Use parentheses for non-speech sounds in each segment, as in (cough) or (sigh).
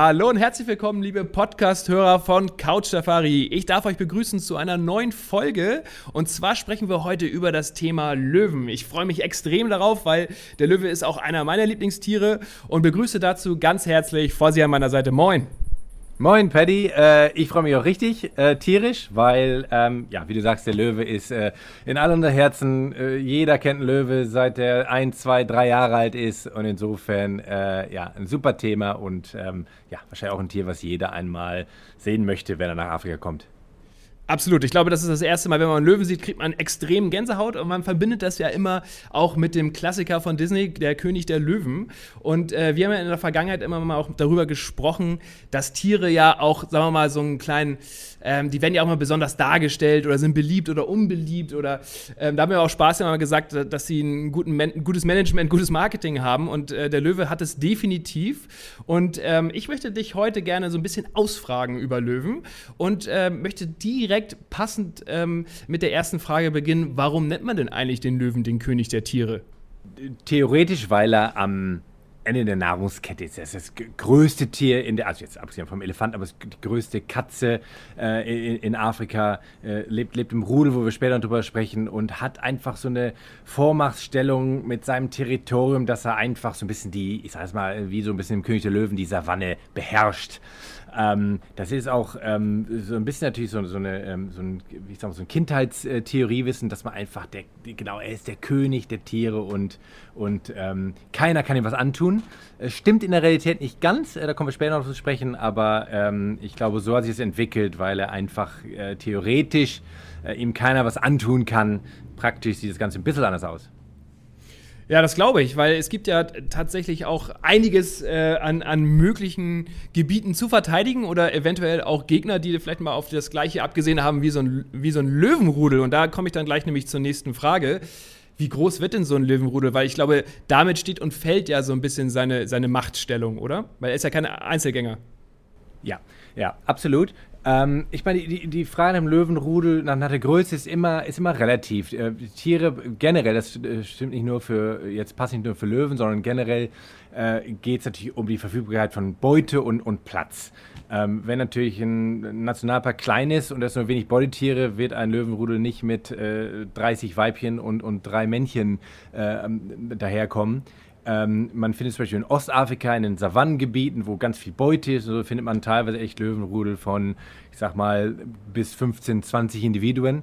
Hallo und herzlich willkommen, liebe Podcast-Hörer von Couch Safari. Ich darf euch begrüßen zu einer neuen Folge. Und zwar sprechen wir heute über das Thema Löwen. Ich freue mich extrem darauf, weil der Löwe ist auch einer meiner Lieblingstiere und begrüße dazu ganz herzlich vor Sie an meiner Seite. Moin. Moin, Paddy. Äh, ich freue mich auch richtig äh, tierisch, weil, ähm, ja, wie du sagst, der Löwe ist äh, in all unser Herzen. Äh, jeder kennt einen Löwe, seit er ein, zwei, drei Jahre alt ist. Und insofern, äh, ja, ein super Thema und ähm, ja, wahrscheinlich auch ein Tier, was jeder einmal sehen möchte, wenn er nach Afrika kommt. Absolut. Ich glaube, das ist das erste Mal, wenn man einen Löwen sieht, kriegt man extrem Gänsehaut und man verbindet das ja immer auch mit dem Klassiker von Disney, der König der Löwen. Und äh, wir haben ja in der Vergangenheit immer mal auch darüber gesprochen, dass Tiere ja auch, sagen wir mal, so einen kleinen, ähm, die werden ja auch mal besonders dargestellt oder sind beliebt oder unbeliebt oder ähm, da haben wir auch Spaß immer gesagt, dass sie ein, guten ein gutes Management, gutes Marketing haben und äh, der Löwe hat es definitiv. Und ähm, ich möchte dich heute gerne so ein bisschen ausfragen über Löwen und äh, möchte direkt passend ähm, mit der ersten Frage beginnen. Warum nennt man denn eigentlich den Löwen den König der Tiere? Theoretisch, weil er am Ende der Nahrungskette ist. Er ist das größte Tier in der, also jetzt abgesehen vom Elefant, aber die größte Katze äh, in, in Afrika, äh, lebt, lebt im Rudel, wo wir später drüber sprechen und hat einfach so eine Vormachtstellung mit seinem Territorium, dass er einfach so ein bisschen die, ich sag es mal, wie so ein bisschen im König der Löwen, die Savanne beherrscht. Ähm, das ist auch ähm, so ein bisschen natürlich so, so, eine, ähm, so ein, ich sag mal, so ein Kindheitstheoriewissen, dass man einfach, der, genau, er ist der König der Tiere und, und ähm, keiner kann ihm was antun. Es stimmt in der Realität nicht ganz, äh, da kommen wir später noch zu sprechen, aber ähm, ich glaube, so hat sich es entwickelt, weil er einfach äh, theoretisch äh, ihm keiner was antun kann. Praktisch sieht das Ganze ein bisschen anders aus. Ja, das glaube ich, weil es gibt ja tatsächlich auch einiges äh, an, an möglichen Gebieten zu verteidigen oder eventuell auch Gegner, die vielleicht mal auf das Gleiche abgesehen haben wie so ein, wie so ein Löwenrudel. Und da komme ich dann gleich nämlich zur nächsten Frage. Wie groß wird denn so ein Löwenrudel? Weil ich glaube, damit steht und fällt ja so ein bisschen seine, seine Machtstellung, oder? Weil er ist ja kein Einzelgänger. Ja, ja, absolut. Ähm, ich meine, die, die Frage dem Löwenrudel, nach, nach der Größe ist immer, ist immer relativ. Äh, Tiere generell, das äh, stimmt nicht nur für, jetzt passt nicht nur für Löwen, sondern generell äh, geht es natürlich um die Verfügbarkeit von Beute und, und Platz. Ähm, wenn natürlich ein Nationalpark klein ist und es nur wenig Beutetiere, wird ein Löwenrudel nicht mit äh, 30 Weibchen und, und drei Männchen äh, daherkommen. Ähm, man findet zum Beispiel in Ostafrika, in den Savannengebieten, wo ganz viel Beute ist, so findet man teilweise echt Löwenrudel von, ich sag mal, bis 15, 20 Individuen.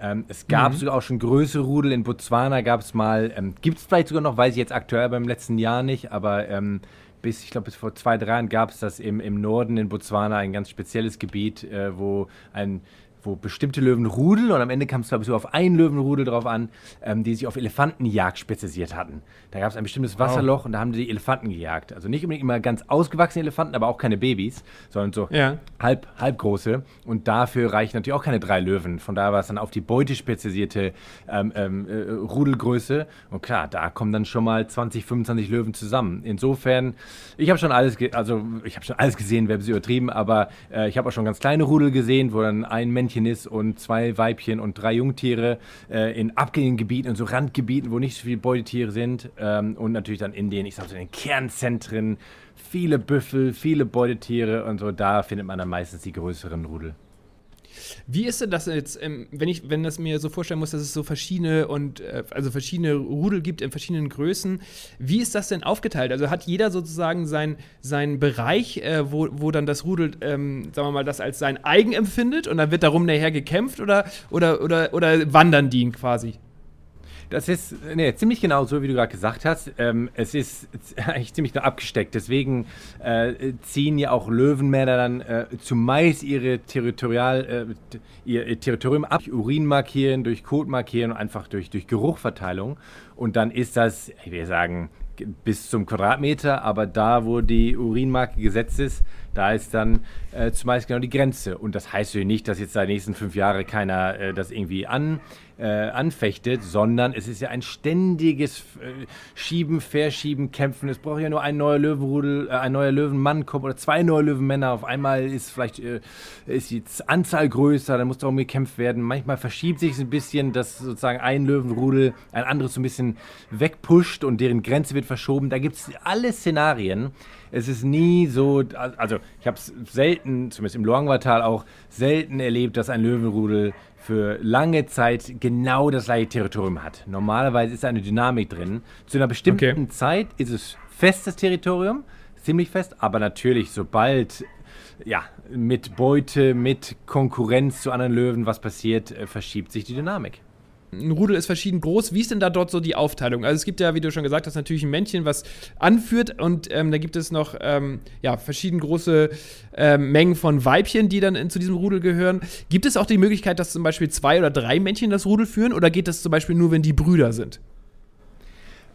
Ähm, es gab sogar auch schon größere Rudel. In Botswana gab es mal, ähm, gibt es vielleicht sogar noch, weiß ich jetzt aktuell beim letzten Jahr nicht, aber ähm, bis, ich glaube, bis vor zwei, drei Jahren gab es das im, im Norden in Botswana, ein ganz spezielles Gebiet, äh, wo ein wo bestimmte Löwen rudeln und am Ende kam es, glaube ich, so auf einen Löwenrudel drauf an, ähm, die sich auf Elefantenjagd spezialisiert hatten. Da gab es ein bestimmtes Wasserloch und da haben die die Elefanten gejagt. Also nicht unbedingt immer ganz ausgewachsene Elefanten, aber auch keine Babys, sondern so Ja. halb, halbgroße. Und dafür reichen natürlich auch keine drei Löwen. Von daher war es dann auf die Beute spezialisierte ähm, ähm, äh, Rudelgröße. Und klar, da kommen dann schon mal 20, 25 Löwen zusammen. Insofern, ich habe schon alles, also ich habe schon alles gesehen, wäre ein bisschen übertrieben, aber äh, ich habe auch schon ganz kleine Rudel gesehen, wo dann ein Männchen ist und zwei Weibchen und drei Jungtiere äh, in abgelegenen Gebieten und so Randgebieten, wo nicht so viele Beutetiere sind. Ähm, und natürlich dann in den, ich sag so, in den Kernzentren viele Büffel, viele Beutetiere und so, da findet man dann meistens die größeren Rudel. Wie ist denn das jetzt, wenn ich, wenn das mir so vorstellen muss, dass es so verschiedene und äh, also verschiedene Rudel gibt in verschiedenen Größen? Wie ist das denn aufgeteilt? Also hat jeder sozusagen sein, seinen Bereich, äh, wo, wo dann das Rudel, ähm, sagen wir mal, das als sein eigen empfindet und dann wird darum nachher gekämpft oder, oder, oder, oder wandern die quasi? Das ist nee, ziemlich genau so, wie du gerade gesagt hast. Ähm, es ist (laughs) eigentlich ziemlich nur abgesteckt. Deswegen äh, ziehen ja auch Löwenmänner dann äh, zumeist ihre Territorial, äh, ihr, ihr, Territorium ab, Urin markieren, durch Kot markieren und einfach durch, durch Geruchverteilung. Und dann ist das, ich will sagen, bis zum Quadratmeter, aber da, wo die Urinmarke gesetzt ist, da ist dann äh, zumeist genau die Grenze. Und das heißt natürlich nicht, dass jetzt da die nächsten fünf Jahre keiner äh, das irgendwie an, äh, anfechtet, sondern es ist ja ein ständiges äh, Schieben, Verschieben, Kämpfen. Es braucht ja nur ein neuer Löwenrudel, äh, ein neuer Löwenmann kommen oder zwei neue Löwenmänner. Auf einmal ist vielleicht äh, ist die Anzahl größer, dann muss darum gekämpft werden. Manchmal verschiebt sich es ein bisschen, dass sozusagen ein Löwenrudel ein anderes so ein bisschen wegpusht und deren Grenze wird verschoben. Da gibt es alle Szenarien. Es ist nie so, also ich habe es selten, zumindest im Luangwa-Tal auch, selten erlebt, dass ein Löwenrudel für lange Zeit genau das gleiche Territorium hat. Normalerweise ist eine Dynamik drin. Zu einer bestimmten okay. Zeit ist es festes Territorium, ziemlich fest, aber natürlich, sobald ja, mit Beute, mit Konkurrenz zu anderen Löwen was passiert, äh, verschiebt sich die Dynamik ein Rudel ist verschieden groß. Wie ist denn da dort so die Aufteilung? Also es gibt ja, wie du schon gesagt hast, natürlich ein Männchen, was anführt und ähm, da gibt es noch ähm, ja, verschieden große ähm, Mengen von Weibchen, die dann in, zu diesem Rudel gehören. Gibt es auch die Möglichkeit, dass zum Beispiel zwei oder drei Männchen das Rudel führen oder geht das zum Beispiel nur, wenn die Brüder sind?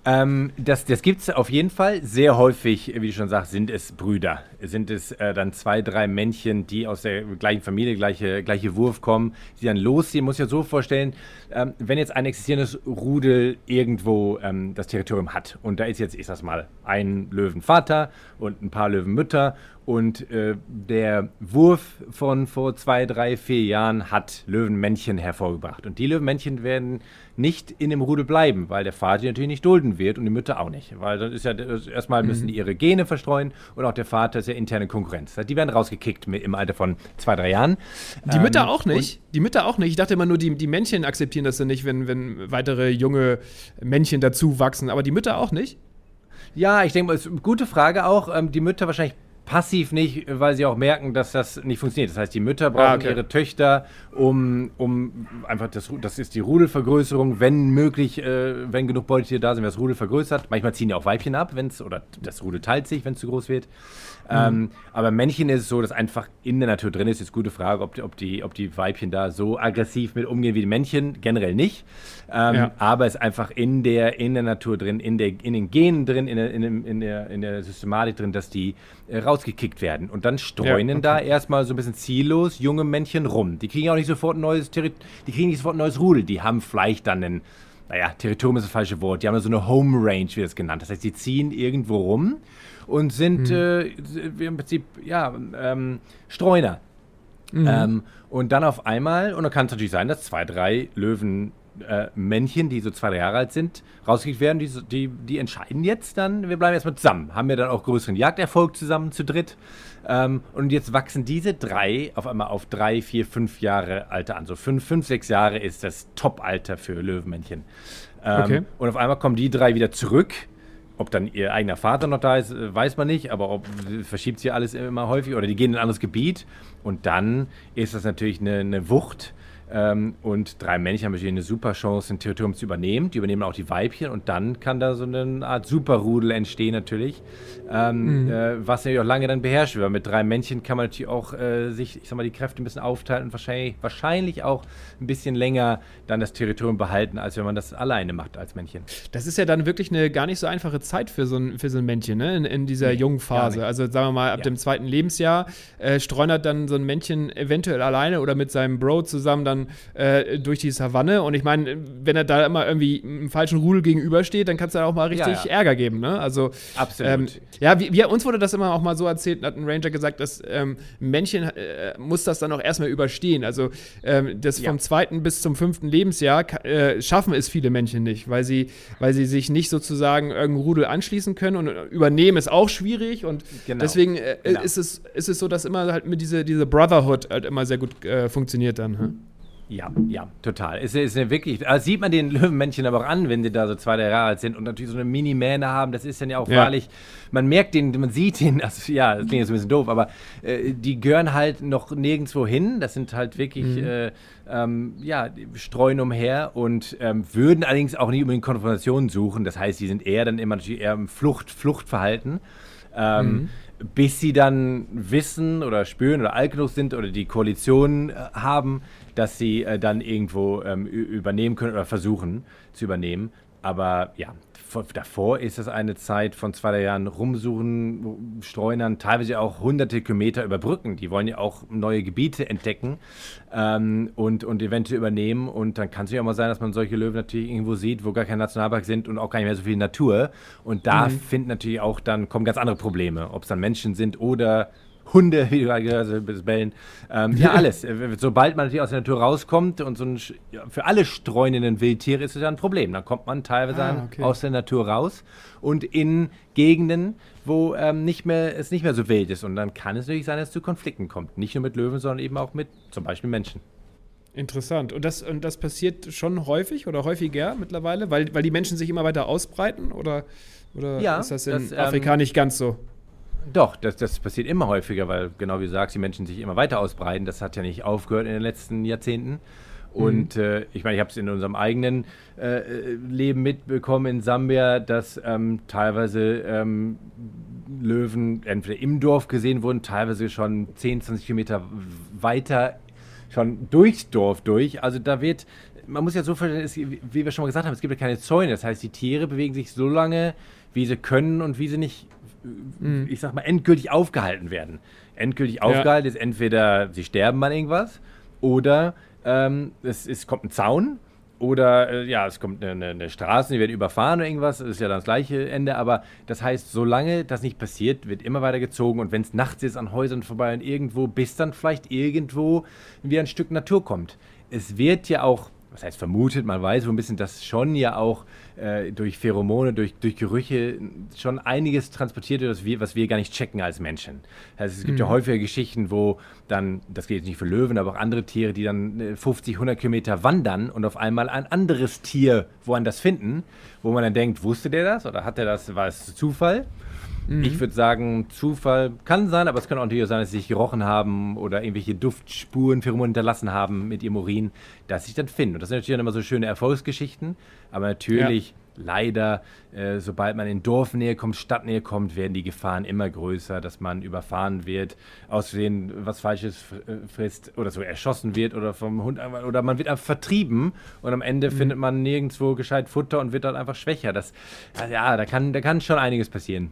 Ähm, das das gibt es auf jeden Fall. Sehr häufig, wie du schon sagst, sind es Brüder. Sind es äh, dann zwei, drei Männchen, die aus der gleichen Familie, gleiche, gleiche Wurf kommen, die dann losziehen. Muss ich ja so vorstellen, ähm, wenn jetzt ein existierendes Rudel irgendwo ähm, das Territorium hat und da ist jetzt, ich sag's mal, ein Löwenvater und ein paar Löwenmütter und äh, der Wurf von vor zwei, drei, vier Jahren hat Löwenmännchen hervorgebracht. Und die Löwenmännchen werden nicht in dem Rudel bleiben, weil der Vater natürlich nicht dulden wird und die Mütter auch nicht. Weil dann ist ja erstmal müssen die mhm. ihre Gene verstreuen und auch der Vater ist ja interne Konkurrenz. Die werden rausgekickt im Alter von zwei, drei Jahren. Die Mütter ähm, auch nicht. Die Mütter auch nicht. Ich dachte immer nur, die, die Männchen akzeptieren das dann nicht, wenn, wenn weitere junge Männchen dazu wachsen. Aber die Mütter auch nicht? Ja, ich denke mal, ist eine gute Frage auch. Ähm, die Mütter wahrscheinlich passiv nicht, weil sie auch merken, dass das nicht funktioniert. Das heißt, die Mütter brauchen ah, okay. ihre Töchter, um, um einfach das, das ist die Rudelvergrößerung, wenn möglich, äh, wenn genug Beutetiere da sind, wird das Rudel vergrößert. Manchmal ziehen ja auch Weibchen ab, wenn es, oder das Rudel teilt sich, wenn es zu groß wird. Mhm. Ähm, aber Männchen ist es so, dass einfach in der Natur drin ist. Jetzt gute Frage, ob die, ob, die, ob die Weibchen da so aggressiv mit umgehen wie die Männchen. Generell nicht. Ähm, ja. Aber es ist einfach in der, in der Natur drin, in, der, in den Genen drin, in der, in, der, in der Systematik drin, dass die äh, rausgekickt werden. Und dann streunen ja, okay. da erstmal so ein bisschen ziellos junge Männchen rum. Die kriegen auch nicht sofort ein neues Terri die kriegen nicht sofort ein neues Rudel. Die haben vielleicht dann einen, naja, Territorium ist das falsche Wort, die haben so eine Home Range, wie das genannt. Das heißt, die ziehen irgendwo rum und sind mhm. äh, im Prinzip, ja, ähm, Streuner. Mhm. Ähm, und dann auf einmal, und dann kann es natürlich sein, dass zwei, drei Löwen äh, Männchen, die so zwei, drei Jahre alt sind, rausgekriegt werden. Die, die, die entscheiden jetzt dann, wir bleiben erstmal zusammen. Haben wir dann auch größeren Jagderfolg zusammen zu dritt. Ähm, und jetzt wachsen diese drei auf einmal auf drei, vier, fünf Jahre Alter an. So fünf, fünf, sechs Jahre ist das Top-Alter für Löwenmännchen. Ähm, okay. Und auf einmal kommen die drei wieder zurück. Ob dann ihr eigener Vater noch da ist, äh, weiß man nicht, aber ob verschiebt sich alles immer häufig oder die gehen in ein anderes Gebiet. Und dann ist das natürlich eine, eine Wucht ähm, und drei Männchen haben natürlich eine super Chance, ein Territorium zu übernehmen. Die übernehmen auch die Weibchen und dann kann da so eine Art Superrudel entstehen natürlich, ähm, mhm. äh, was natürlich auch lange dann beherrscht wird. Mit drei Männchen kann man natürlich auch äh, sich, ich sag mal, die Kräfte ein bisschen aufteilen und wahrscheinlich, wahrscheinlich auch ein bisschen länger dann das Territorium behalten, als wenn man das alleine macht als Männchen. Das ist ja dann wirklich eine gar nicht so einfache Zeit für so ein, für so ein Männchen, ne? in, in dieser nee, jungen Phase. Also sagen wir mal, ab ja. dem zweiten Lebensjahr äh, streunert dann so ein Männchen eventuell alleine oder mit seinem Bro zusammen dann dann äh, durch die Savanne. Und ich meine, wenn er da immer irgendwie einem falschen Rudel gegenübersteht, dann kann es da auch mal richtig ja, ja. Ärger geben. Ne? Also, Absolut. Ähm, ja, wir, wir, uns wurde das immer auch mal so erzählt, hat ein Ranger gesagt, dass ähm, ein Männchen äh, muss das dann auch erstmal überstehen. Also ähm, das ja. vom zweiten bis zum fünften Lebensjahr äh, schaffen es viele Männchen nicht, weil sie, weil sie sich nicht sozusagen irgendeinem Rudel anschließen können und übernehmen ist auch schwierig. Und genau. deswegen äh, genau. ist, es, ist es so, dass immer halt mit diese, diese Brotherhood halt immer sehr gut äh, funktioniert dann. Hm? Ja, ja, total. Es ist ja wirklich, also sieht man den Löwenmännchen aber auch an, wenn die da so zwei, drei Jahre alt sind und natürlich so eine Mini-Mähne haben. Das ist dann ja auch Ja. wahrlich, man merkt den, man sieht den, also ja, das klingt jetzt ein bisschen doof, aber äh, die gehören halt noch nirgendwo hin. Das sind halt wirklich, äh, ähm, ja, die streuen umher und ähm, würden allerdings auch nicht unbedingt Konfrontationen suchen. Das heißt, die sind eher dann immer natürlich eher im Flucht, Fluchtverhalten. Ähm, bis sie dann wissen oder spüren oder alt genug sind oder die Koalition äh, haben, dass sie äh, dann irgendwo ähm, übernehmen können oder versuchen zu übernehmen. Aber ja, vor, davor ist es eine Zeit von zwei drei Jahren rumsuchen, streunern, teilweise auch hunderte Kilometer überbrücken. Die wollen ja auch neue Gebiete entdecken ähm, und, und eventuell übernehmen. Und dann kann es ja auch mal sein, dass man solche Löwen natürlich irgendwo sieht, wo gar kein Nationalpark sind und auch gar nicht mehr so viel Natur. Und da finden natürlich auch dann kommen ganz andere Probleme, ob es dann Menschen sind oder Hunde, wie du gerade gesagt hast, Bellen. Ähm, ja, alles. Äh, Sobald man natürlich aus der Natur rauskommt und so ein, für alle streunenden Wildtiere ist es ja ein Problem. Dann kommt man teilweise Ah, okay. aus der Natur raus und in Gegenden, wo ähm, nicht mehr, es nicht mehr so wild ist. Und dann kann es natürlich sein, dass es zu Konflikten kommt. Nicht nur mit Löwen, sondern eben auch mit zum Beispiel Menschen. Interessant. Und das, und das passiert schon häufig oder häufiger mittlerweile, weil, weil die Menschen sich immer weiter ausbreiten? Oder, oder Ja, ist das in das, ähm, Afrika nicht ganz so? Doch, das, das passiert immer häufiger, weil genau wie du sagst, die Menschen sich immer weiter ausbreiten. Das hat ja nicht aufgehört in den letzten Jahrzehnten. Und äh, ich meine, ich habe es in unserem eigenen äh, äh, Leben mitbekommen in Sambia, dass ähm, teilweise ähm, Löwen entweder im Dorf gesehen wurden, teilweise schon 10, 20 Kilometer weiter, schon durchs Dorf durch. Also da wird, man muss ja so verstehen, es, wie wir schon mal gesagt haben, es gibt ja keine Zäune. Das heißt, die Tiere bewegen sich so lange, wie sie können und wie sie nicht ich sag mal, endgültig aufgehalten werden. Endgültig aufgehalten ist entweder sie sterben an irgendwas oder ähm, es, es kommt ein Zaun oder äh, ja, es kommt eine, eine, eine Straße, die werden überfahren oder irgendwas. Das ist ja dann das gleiche Ende. Aber das heißt, solange das nicht passiert, wird immer weiter gezogen. Und wenn es nachts ist, an Häusern vorbei und irgendwo, bis dann vielleicht irgendwo wieder ein Stück Natur kommt. Es wird ja auch was heißt vermutet, man weiß so ein bisschen, dass schon ja auch äh, durch Pheromone, durch, durch Gerüche schon einiges transportiert wird, was wir, was wir gar nicht checken als Menschen. Also es gibt ja häufige Geschichten, wo dann, das geht jetzt nicht für Löwen, aber auch andere Tiere, die dann äh, 50, 100 Kilometer wandern und auf einmal ein anderes Tier woanders finden, wo man dann denkt, wusste der das oder hat er das, war es Zufall? Ich würde sagen, Zufall kann sein, aber es kann auch natürlich sein, dass sie sich gerochen haben oder irgendwelche Duftspuren, Pheromone hinterlassen haben mit ihrem Urin, dass sie sich dann finden. Und das sind natürlich dann immer so schöne Erfolgsgeschichten, aber natürlich, leider, äh, sobald man in Dorfnähe kommt, Stadtnähe kommt, werden die Gefahren immer größer, dass man überfahren wird, außerdem was Falsches äh, frisst oder so erschossen wird oder vom Hund oder man wird einfach vertrieben und am Ende findet man nirgendwo gescheit Futter und wird dann einfach schwächer. Das, ja, da kann, da kann schon einiges passieren.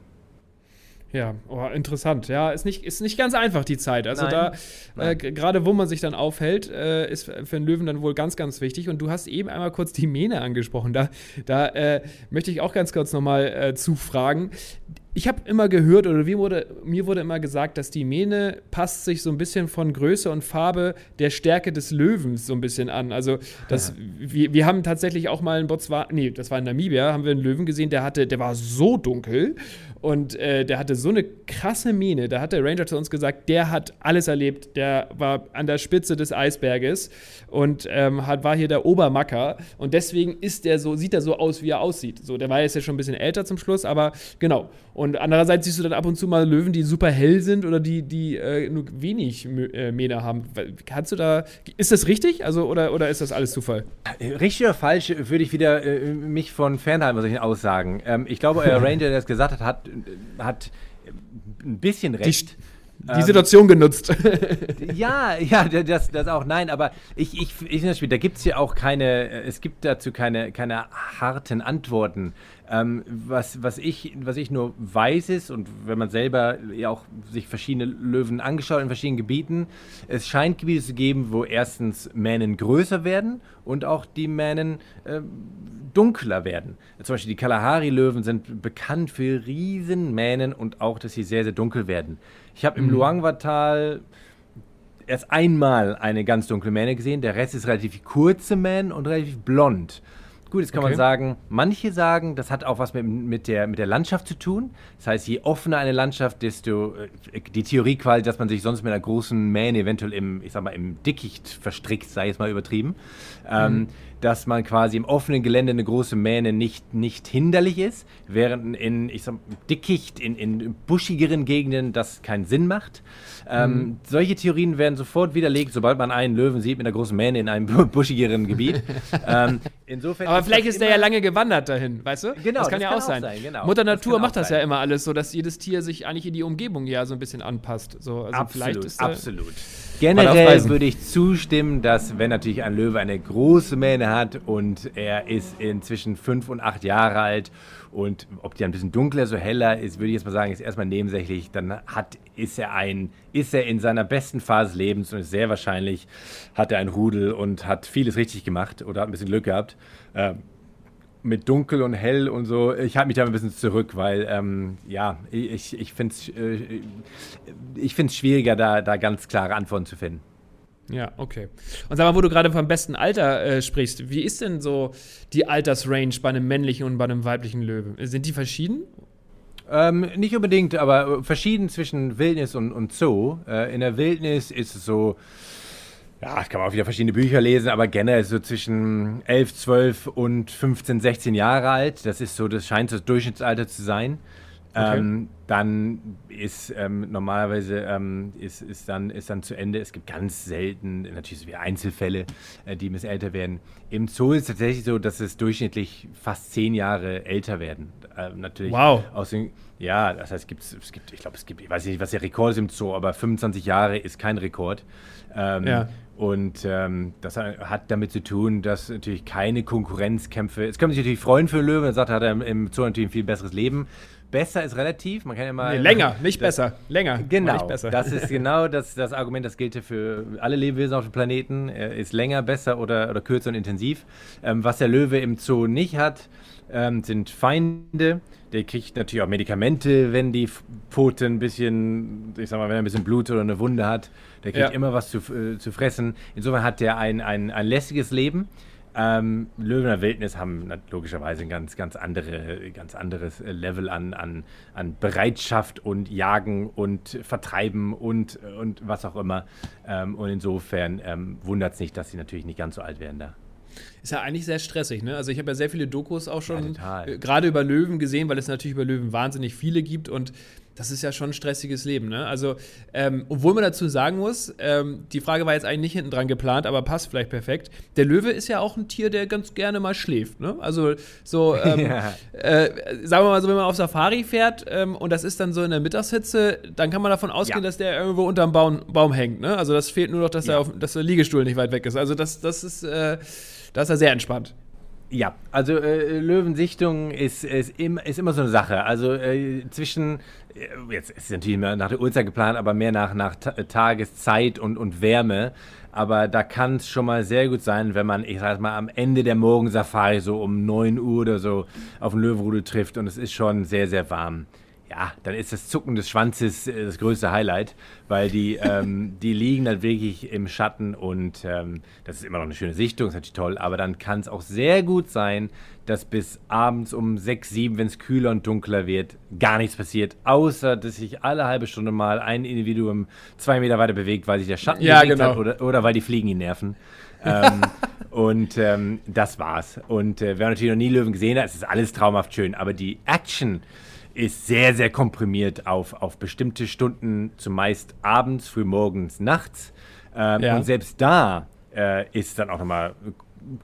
Ja, oh, interessant. Ja, ist nicht, ist nicht ganz einfach die Zeit. Also Nein. da, äh, gerade wo man sich dann aufhält, äh, ist für für einen Löwen dann wohl ganz, ganz wichtig. Und du hast eben einmal kurz die Mähne angesprochen. Da, da äh, möchte ich auch ganz kurz nochmal äh, zufragen. Ich habe immer gehört, oder mir wurde, mir wurde immer gesagt, dass die Mähne passt sich so ein bisschen von Größe und Farbe der Stärke des Löwens so ein bisschen an. Also das, wir, wir haben tatsächlich auch mal in Botswana, nee, das war in Namibia, haben wir einen Löwen gesehen, der hatte, der war so dunkel und äh, der hatte so eine krasse Mähne. Da hat der Ranger zu uns gesagt, der hat alles erlebt. Der war an der Spitze des Eisberges und ähm, hat, war hier der Obermacker. Und deswegen ist der so, sieht er so aus, wie er aussieht. So, der war jetzt ja schon ein bisschen älter zum Schluss, aber genau. Und andererseits siehst du dann ab und zu mal Löwen, die super hell sind oder die, die äh, nur wenig äh, Mähne haben. Kannst du da, ist das richtig? Also, oder, oder ist das alles Zufall? Richtig oder falsch, würde ich wieder äh, mich von fernhalten bei solchen Aussagen. Ähm, ich glaube, euer (laughs) Ranger, der das gesagt hat, hat, hat ein bisschen recht. Die Situation genutzt. (laughs) Ja, ja, das, das auch, nein, aber ich, ich, ich finde das Spiel, da gibt es ja auch keine, äh, es gibt dazu keine, keine harten Antworten. Ähm, was, was, ich, was ich nur weiß ist, und wenn man selber ja auch sich verschiedene Löwen angeschaut in verschiedenen Gebieten, es scheint Gebiete zu geben, wo erstens Mähnen größer werden und auch die Mähnen äh, dunkler werden. Zum Beispiel die Kalahari-Löwen sind bekannt für riesen Mähnen und auch, dass sie sehr, sehr dunkel werden. Ich habe im Luangwa-Tal erst einmal eine ganz dunkle Mähne gesehen. Der Rest ist relativ kurze Mähnen und relativ blond. Gut, jetzt kann Okay. man sagen, manche sagen, das hat auch was mit, mit, der, mit der Landschaft zu tun. Das heißt, je offener eine Landschaft, desto äh, die Theorie quasi, dass man sich sonst mit einer großen Mähne eventuell im, ich sag mal, im Dickicht verstrickt, sei jetzt mal übertrieben, ähm, dass man quasi im offenen Gelände eine große Mähne nicht, nicht hinderlich ist, während in, ich sag, Dickicht, in, in buschigeren Gegenden das keinen Sinn macht. Ähm, Solche Theorien werden sofort widerlegt, sobald man einen Löwen sieht mit einer großen Mähne in einem (laughs) buschigeren Gebiet. (laughs) ähm, insofern Aber ist vielleicht das ist der ja lange gewandert dahin, weißt du? Genau, das kann das ja kann auch sein. sein, genau. Mutter Das Natur kann macht das sein. ja immer alles so, dass jedes Tier sich eigentlich in die Umgebung ja so ein bisschen anpasst. So, also Absolut, absolut. Generell würde ich zustimmen, dass wenn natürlich ein Löwe eine große Mähne hat und er ist inzwischen fünf und acht Jahre alt und ob die ein bisschen dunkler, so heller ist, würde ich jetzt mal sagen, ist erstmal nebensächlich. Dann hat, ist er ein, ist er in seiner besten Phase Lebens und ist sehr wahrscheinlich hat er ein Rudel und hat vieles richtig gemacht oder hat ein bisschen Glück gehabt. Ähm, mit dunkel und hell und so, ich halte mich da ein bisschen zurück, weil, ähm, ja, ich, ich finde es äh, schwieriger, da, da ganz klare Antworten zu finden. Ja, okay. Und sag mal, wo du gerade vom besten Alter äh, sprichst, wie ist denn so die Altersrange bei einem männlichen und bei einem weiblichen Löwen? Sind die verschieden? Ähm, nicht unbedingt, aber äh, verschieden zwischen Wildnis und, und Zoo. Äh, in der Wildnis ist es so, ja, kann man auch wieder verschiedene Bücher lesen, aber generell so zwischen 11, 12 und 15, 16 Jahre alt. Das ist so, das scheint das Durchschnittsalter zu sein. Okay. Ähm, dann ist ähm, normalerweise ähm, ist, ist, dann, ist dann zu Ende. Es gibt ganz selten, natürlich so wie Einzelfälle, äh, die ein bisschen älter werden. Im Zoo ist es tatsächlich so, dass es durchschnittlich fast zehn Jahre älter werden. Ähm, natürlich Wow. aus den, ja, das heißt, es gibt, es gibt, ich glaube, es gibt, ich weiß nicht, was der Rekord ist im Zoo, aber 25 Jahre ist kein Rekord. Ähm, Ja. Und ähm, das hat damit zu tun, dass natürlich keine Konkurrenzkämpfe. Es kann man sich natürlich freuen für Löwen, er sagt, er hat er im Zoo natürlich ein viel besseres Leben. Besser ist relativ, man kann ja mal. Nee, länger, nicht besser. Länger, Genau, nicht besser. das ist (laughs) genau das, das Argument, das gilt für alle Lebewesen auf dem Planeten. Ist länger, besser oder, oder kürzer und intensiv. Ähm, was der Löwe im Zoo nicht hat, ähm, sind Feinde. Der kriegt natürlich auch Medikamente, wenn die Pfoten ein bisschen, ich sag mal, wenn er ein bisschen Blut oder eine Wunde hat. Der kriegt Ja. immer was zu, äh, zu fressen. Insofern hat der ein, ein, ein lässiges Leben. Ähm, Löwen der Wildnis haben logischerweise ein ganz, ganz, andere, ganz anderes äh, Level an, an, an Bereitschaft und Jagen und Vertreiben und, und was auch immer. Ähm, und insofern ähm, wundert es nicht, dass sie natürlich nicht ganz so alt werden da. Ist ja eigentlich sehr stressig, ne? Also ich habe ja sehr viele Dokus auch schon total. äh, gerade über Löwen gesehen, weil es natürlich über Löwen wahnsinnig viele gibt und das ist ja schon ein stressiges Leben, ne? Also, ähm, obwohl man dazu sagen muss, ähm, die Frage war jetzt eigentlich nicht hinten dran geplant, aber passt vielleicht perfekt. Der Löwe ist ja auch ein Tier, der ganz gerne mal schläft, ne? Also so, ähm, (laughs) Ja. äh, sagen wir mal so, wenn man auf Safari fährt ähm, und das ist dann so in der Mittagshitze, dann kann man davon ausgehen, Ja. dass der irgendwo unterm Baum, Baum hängt, ne? Also das fehlt nur noch, dass, Ja. er auf, dass der Liegestuhl nicht weit weg ist. Also das, das ist, äh, das ist ja sehr entspannt. Ja, also äh, Löwensichtung ist, ist, im, ist immer so eine Sache. Also äh, zwischen, äh, jetzt ist es natürlich mehr nach der Uhrzeit geplant, aber mehr nach, nach Ta Tageszeit und, und Wärme. Aber da kann es schon mal sehr gut sein, wenn man, ich sag mal, am Ende der Morgensafari so um 9 Uhr oder so auf den Löwenrudel trifft und es ist schon sehr, sehr warm. Ja, dann ist das Zucken des Schwanzes äh, das größte Highlight, weil die, (laughs) ähm, die liegen dann wirklich im Schatten und ähm, das ist immer noch eine schöne Sichtung, ist natürlich toll, aber dann kann es auch sehr gut sein, dass bis abends um 6, 7, wenn es kühler und dunkler wird, gar nichts passiert, außer dass sich alle halbe Stunde mal ein Individuum zwei Meter weiter bewegt, weil sich der Schatten Ja, bewegt genau. hat oder, oder weil die Fliegen ihn nerven. (laughs) ähm, und ähm, das war's. Und äh, wer natürlich noch nie Löwen gesehen hat, es ist alles traumhaft schön, aber die Action ist sehr, sehr komprimiert auf, auf bestimmte Stunden, zumeist abends, frühmorgens, nachts. Ähm, Ja. Und selbst da äh, ist dann auch nochmal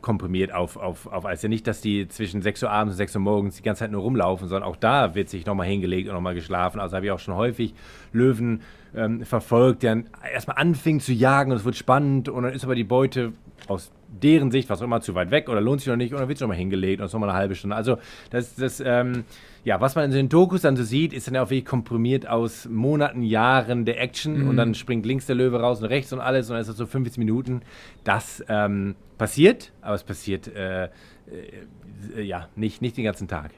komprimiert auf, auf, auf alles. Ja nicht, dass die zwischen 6 Uhr abends und 6 Uhr morgens die ganze Zeit nur rumlaufen, sondern auch da wird sich nochmal hingelegt und nochmal geschlafen. Also habe ich auch schon häufig Löwen ähm, verfolgt, dann erstmal anfingen zu jagen und es wird spannend und dann ist aber die Beute aus deren Sicht, was auch immer, zu weit weg oder lohnt sich noch nicht und dann wird es nochmal hingelegt und es nochmal eine halbe Stunde. Also das, das ähm, ja, was man in den Dokus dann so sieht, ist dann auch wirklich komprimiert aus Monaten, Jahren der Action und dann springt links der Löwe raus und rechts und alles und dann ist das so 15 Minuten. Das ähm, passiert, aber es passiert äh, äh, ja nicht, nicht den ganzen Tag.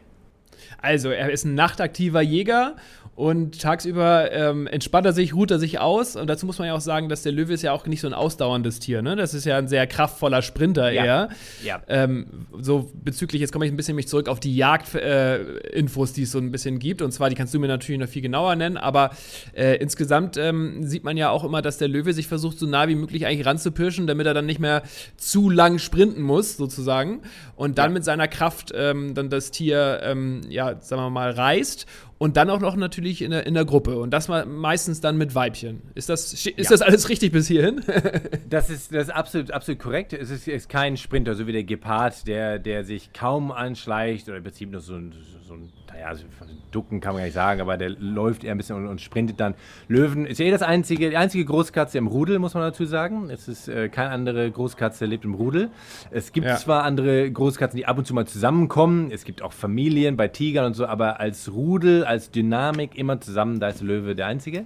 Also, er ist ein nachtaktiver Jäger und tagsüber ähm, entspannt er sich, ruht er sich aus. Und dazu muss man ja auch sagen, dass der Löwe ist ja auch nicht so ein ausdauerndes Tier. Ne? Das ist ja ein sehr kraftvoller Sprinter Ja. eher. Ja. Ähm, so bezüglich, jetzt komme ich ein bisschen mich zurück auf die Jagdinfos, äh, die es so ein bisschen gibt. Und zwar, die kannst du mir natürlich noch viel genauer nennen. Aber äh, insgesamt ähm, sieht man ja auch immer, dass der Löwe sich versucht, so nah wie möglich eigentlich ranzupirschen, damit er dann nicht mehr zu lang sprinten muss, sozusagen. Und dann mit seiner Kraft ähm, dann das Tier, ähm, ja, sagen wir mal, reißt. Und dann auch noch natürlich in der, in der Gruppe. Und das mal meistens dann mit Weibchen. Ist das, ist Ja. das alles richtig bis hierhin? (laughs) Das ist, das ist absolut, absolut korrekt. Es ist, ist kein Sprinter, so wie der Gepard, der, der sich kaum anschleicht oder im Prinzip nur so ein, so ein naja, so von den Ducken kann man gar nicht sagen, aber der läuft eher ein bisschen und, und sprintet dann. Löwen ist ja eh das einzige, die einzige Großkatze im Rudel, muss man dazu sagen. Es ist äh, keine andere Großkatze lebt im Rudel. Es gibt Ja. zwar andere Großkatzen, die ab und zu mal zusammenkommen. Es gibt auch Familien bei Tigern und so, aber als Rudel, als Dynamik immer zusammen, da ist Löwe der einzige.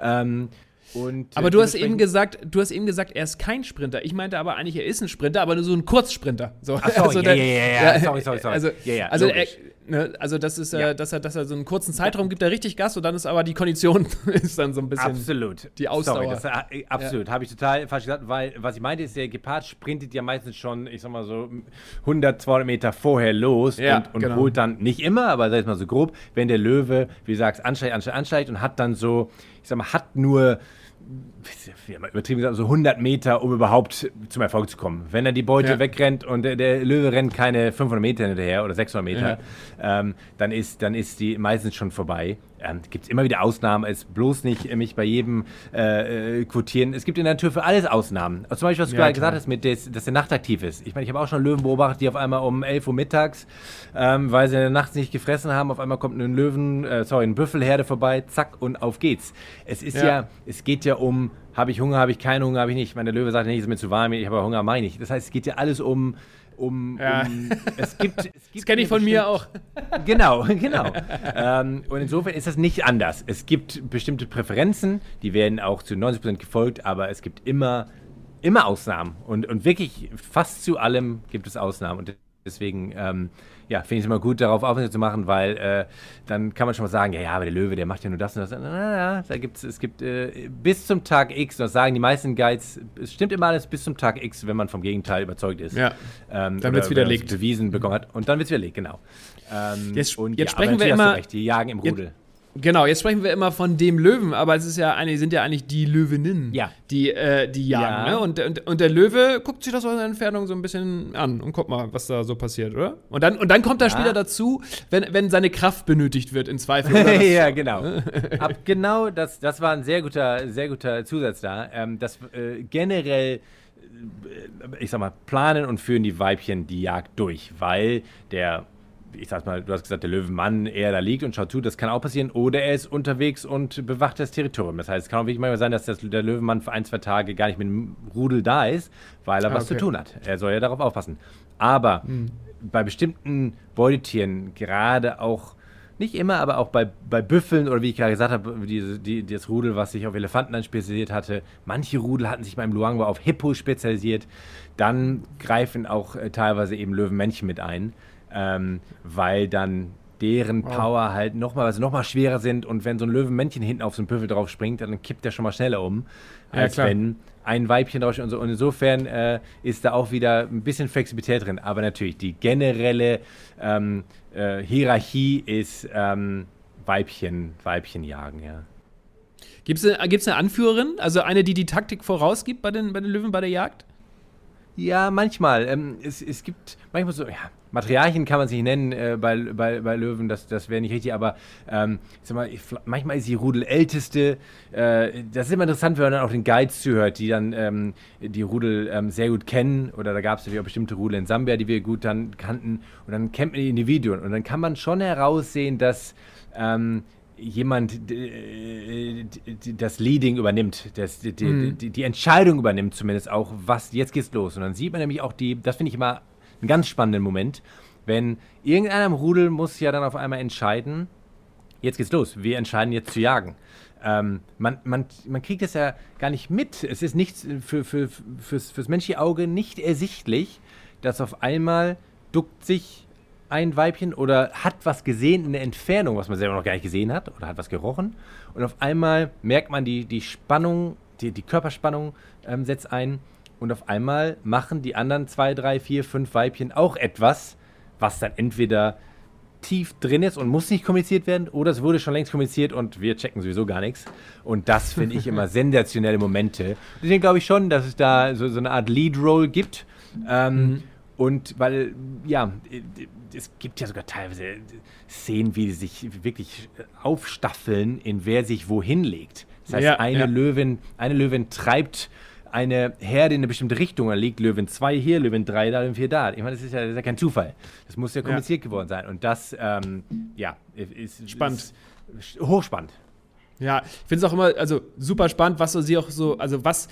Ähm, und, Aber äh, du hast eben gesagt, du hast eben gesagt, er ist kein Sprinter. Ich meinte aber eigentlich, er ist ein Sprinter, aber nur so ein Kurzsprinter. So, Ach (laughs) so, ja, der- ja, ja, ja. Sorry, sorry, sorry. Also, Ja, ja, also, er, ne, also das ist, Ja. äh, dass er, dass er so einen kurzen Zeitraum gibt, er richtig Gas und dann ist aber die Kondition (laughs) ist dann so ein bisschen. Absolut. die Ausdauer. Sorry, das, äh, absolut. Habe ich total falsch gesagt, weil was ich meinte ist, der Gepard sprintet ja meistens schon, ich sag mal so 100, 200 Meter vorher los Ja, und, und genau. holt dann, nicht immer, aber sag ich mal so grob, wenn der Löwe, wie du sagst, ansteigt, ansteigt, ansteigt und hat dann so, ich sag mal, hat nur übertrieben gesagt, so 100 Meter, um überhaupt zum Erfolg zu kommen. Wenn er die Beute Ja. wegrennt und der, der Löwe rennt keine 500 Meter hinterher oder 600 Meter, ähm, dann, ist, dann ist die meistens schon vorbei. Ähm, gibt es immer wieder Ausnahmen, es bloß nicht äh, mich bei jedem äh, äh, quotieren. Es gibt in der Natur für alles Ausnahmen. Also zum Beispiel, was du Ja, gerade klar. gesagt hast, mit des, dass der nachtaktiv ist. Ich meine, ich habe auch schon Löwen beobachtet, die auf einmal um 11 Uhr mittags, ähm, weil sie in der Nacht nicht gefressen haben, auf einmal kommt ein Löwen, äh, sorry, eine Büffelherde vorbei, zack, und auf geht's. Es ist ja, Ja. es geht ja um, habe ich Hunger, habe ich keinen Hunger, habe ich nicht. Ich meine, Löwe sagt nicht, es ist mir zu warm, ich habe Hunger, meine ich. Das heißt, es geht ja alles um, um, Ja. um es gibt, es gibt Das kenne ich von mir bestimmte- auch. Genau, (laughs) genau. ähm, und insofern ist das nicht anders. Es gibt bestimmte Präferenzen, die werden auch zu 90% gefolgt, aber es gibt immer, immer Ausnahmen. Und, und wirklich fast zu allem gibt es Ausnahmen. Und deswegen, ähm, ja, finde ich es immer gut, darauf aufmerksam zu machen, weil äh, dann kann man schon mal sagen, ja, ja, aber der Löwe, der macht ja nur das und das. Na, na, na, da gibt's, es gibt äh, bis zum Tag X, das sagen die meisten Guides, es stimmt immer alles bis zum Tag X, wenn man vom Gegenteil überzeugt ist. Ja. Ähm, Dann wenn man widerlegt. es bewiesen bekommen hat. Und dann wird es widerlegt, genau. Ähm, Jetzt- und jetzt sprechen wir immer- Recht, die jagen im Jetzt- Rudel. Genau, jetzt sprechen wir immer von dem Löwen, aber es ist ja eigentlich, sind ja eigentlich die Löwinnen, Ja. die, äh, die jagen. Ja. Ne? Und, und, und der Löwe guckt sich das aus der Entfernung so ein bisschen an und guckt mal, was da so passiert, oder? Und dann, und dann kommt er später dazu, wenn, wenn seine Kraft benötigt wird, in Zweifel. (laughs) Ja, genau. (laughs) Ab, genau, das, das war ein sehr guter, sehr guter Zusatz da. Ähm, das äh, generell, äh, ich sag mal, planen und führen die Weibchen die Jagd durch, weil der, ich sag mal, du hast gesagt, der Löwenmann eher da liegt und schaut zu, das kann auch passieren, oder er ist unterwegs und bewacht das Territorium. Das heißt, es kann auch wirklich manchmal sein, dass das, der Löwenmann für ein, zwei Tage gar nicht mit dem Rudel da ist, weil er Ah, was zu tun hat. Er soll ja darauf aufpassen. Aber bei bestimmten Beutetieren, gerade auch nicht immer, aber auch bei, bei Büffeln oder wie ich gerade gesagt habe, diese, die, das Rudel, was sich auf Elefanten dann spezialisiert hatte. Manche Rudel hatten sich beim Luangwa auf Hippo spezialisiert. Dann greifen auch äh, teilweise eben Löwenmännchen mit ein, ähm, weil dann deren Power halt nochmal, also noch mal schwerer sind und wenn so ein Löwenmännchen hinten auf so einen Büffel drauf springt, dann kippt der schon mal schneller um, Ja, als klar. wenn ein Weibchen drauf und so. Und insofern äh, ist da auch wieder ein bisschen Flexibilität drin. Aber natürlich, die generelle ähm, äh, Hierarchie ist ähm, Weibchen, Weibchen jagen, ja. Gibt es gibt's eine Anführerin, also eine, die die Taktik vorausgibt bei den, bei den Löwen bei der Jagd? Ja, manchmal. Ähm, es, es gibt manchmal so, ja, Materialien kann man sich nennen äh, bei, bei, bei Löwen, das, das wäre nicht richtig, aber ähm, sag mal, manchmal ist die Rudel-Älteste. Äh, das ist immer interessant, wenn man dann auch den Guides zuhört, die dann ähm, die Rudel ähm, sehr gut kennen. Oder da gab es natürlich auch bestimmte Rudel in Sambia, die wir gut dann kannten. Und dann kennt man die Individuen. Und dann kann man schon heraussehen, dass ähm, jemand äh, das Leading übernimmt, das, die, die, die, die Entscheidung übernimmt zumindest auch, was, jetzt geht's los. Und dann sieht man nämlich auch die, das finde ich immer einen ganz spannenden Moment, wenn irgendeiner im Rudel muss ja dann auf einmal entscheiden, jetzt geht's los, wir entscheiden jetzt zu jagen. Ähm, man, man, man kriegt es ja gar nicht mit. Es ist nichts für, für, fürs, fürs menschliche Auge nicht ersichtlich, dass auf einmal duckt sich ein Weibchen oder hat was gesehen in der Entfernung, was man selber noch gar nicht gesehen hat oder hat was gerochen. Und auf einmal merkt man die, die Spannung, die, die Körperspannung ähm, setzt ein. Und auf einmal machen die anderen zwei, drei, vier, fünf Weibchen auch etwas, was dann entweder tief drin ist und muss nicht kommuniziert werden oder es wurde schon längst kommuniziert und wir checken sowieso gar nichts. Und das finde ich immer (laughs) sensationelle Momente. Deswegen glaube ich schon, dass es da so, so eine Art Lead-Roll gibt. Ähm, mhm. Und weil, ja, es gibt ja sogar teilweise Szenen, wie sie sich wirklich aufstaffeln, in wer sich wohin legt. Das heißt, ja, eine, ja. Löwin, eine Löwin treibt eine Herde in eine bestimmte Richtung. Da liegt Löwen 2 hier, Löwen 3 da, Löwen 4 da. Ich meine, das ist, ja, das ist ja kein Zufall. Das muss ja kompliziert geworden sein. Und das, ähm, ja, ist spannend. Ist hochspannend. Ja, ich finde es auch immer, also super spannend, was so sie auch so, also was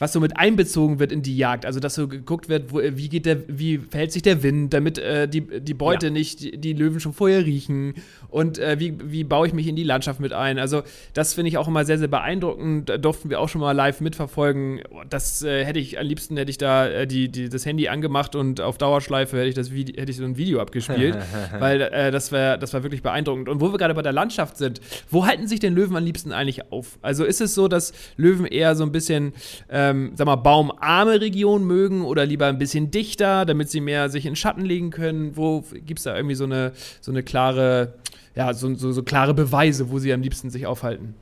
was so mit einbezogen wird in die Jagd. Also, dass so geguckt wird, wo, wie geht der, wie verhält sich der Wind, damit äh, die, die Beute ja. nicht die, die, Löwen schon vorher riechen und äh, wie, wie baue ich mich in die Landschaft mit ein. Also, das finde ich auch immer sehr, sehr beeindruckend. Da durften wir auch schon mal live mitverfolgen. Das äh, hätte ich, am liebsten hätte ich da äh, die, die, das Handy angemacht und auf Dauerschleife hätte ich, das Video, hätte ich so ein Video abgespielt, (laughs) weil äh, das, wär, das war wirklich beeindruckend. Und wo wir gerade bei der Landschaft sind, wo halten sich denn Löwen am liebsten eigentlich auf? Also, ist es so, dass Löwen eher so ein bisschen äh, ähm, sag mal, baumarme Regionen mögen oder lieber ein bisschen dichter, damit sie mehr sich in Schatten legen können? Wo gibt es da irgendwie so eine, so eine klare, ja, so, so, so klare Beweise, wo sie am liebsten sich aufhalten?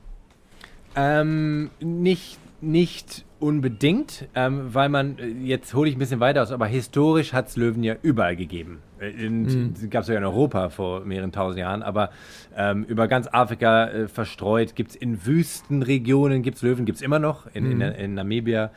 Ähm, nicht, nicht unbedingt, ähm, weil man, äh, jetzt hole ich ein bisschen weiter aus, aber historisch hat es Löwen ja überall gegeben. Äh, mhm. Gab es ja in Europa vor mehreren tausend Jahren, aber ähm, über ganz Afrika äh, verstreut gibt es in Wüstenregionen, gibt es Löwen, gibt es immer noch, in, mhm. in, in Namibia.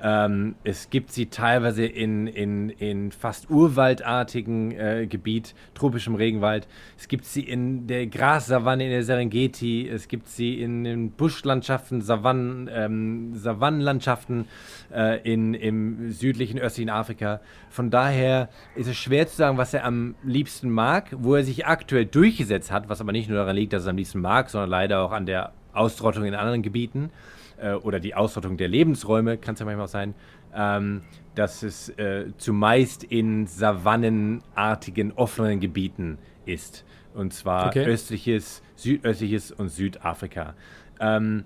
Ähm, es gibt sie teilweise in, in, in fast urwaldartigen äh, Gebiet, tropischem Regenwald. Es gibt sie in der Grassavanne in der Serengeti. Es gibt sie in den Buschlandschaften, Savannen, ähm, Savannenlandschaften äh, in, im südlichen, östlichen Afrika. Von daher ist es schwer zu sagen, was er am liebsten mag, wo er sich aktuell durchgesetzt hat, was aber nicht nur daran liegt, dass es am liebsten mag, sondern leider auch an der Ausrottung in anderen Gebieten äh, oder die Ausrottung der Lebensräume, kann es ja manchmal auch sein, ähm, dass es äh, zumeist in savannenartigen, offenen Gebieten ist. Und zwar okay. östliches, südöstliches und Südafrika. Ähm,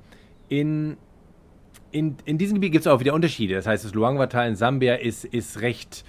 in, in, in diesem Gebiet gibt es auch wieder Unterschiede. Das heißt, das Luangwa-Tal in Sambia ist, ist recht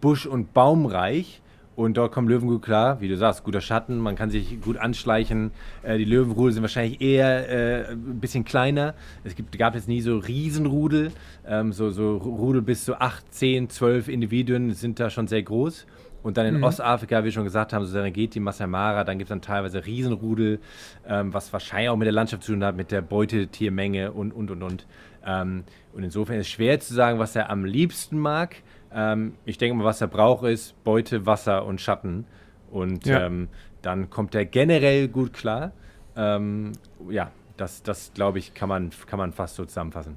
busch- und baumreich. Und dort kommen Löwen gut klar, wie du sagst, guter Schatten, man kann sich gut anschleichen. Äh, die Löwenrudel sind wahrscheinlich eher äh, ein bisschen kleiner. Es gibt, gab jetzt nie so Riesenrudel. Ähm, so, so Rudel bis zu 8, 10, 12 Individuen sind da schon sehr groß. Und dann in mhm. Ostafrika, wie wir schon gesagt haben, so Serengeti, Masai Mara, dann gibt es dann teilweise Riesenrudel, ähm, was wahrscheinlich auch mit der Landschaft zu tun hat, mit der Beutetiermenge und, und, und, und. Ähm, und insofern ist es schwer zu sagen, was er am liebsten mag. Ähm, ich denke mal, was er braucht, ist Beute, Wasser und Schatten. Und ja. ähm, dann kommt er generell gut klar. Ähm, ja, das, das glaube ich, kann man, kann man fast so zusammenfassen.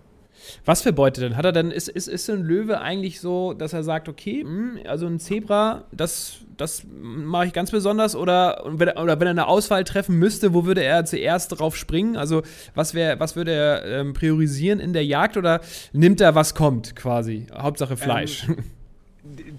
Was für Beute denn? Hat er denn, ist, ist, ist ein Löwe eigentlich so, dass er sagt, okay, mh, hm, also ein Zebra, das, das mache ich ganz besonders oder, oder wenn er eine Auswahl treffen müsste, wo würde er zuerst drauf springen? Also was, wär, was würde er ähm, priorisieren in der Jagd oder nimmt er, was kommt quasi? Hauptsache Fleisch. Ähm,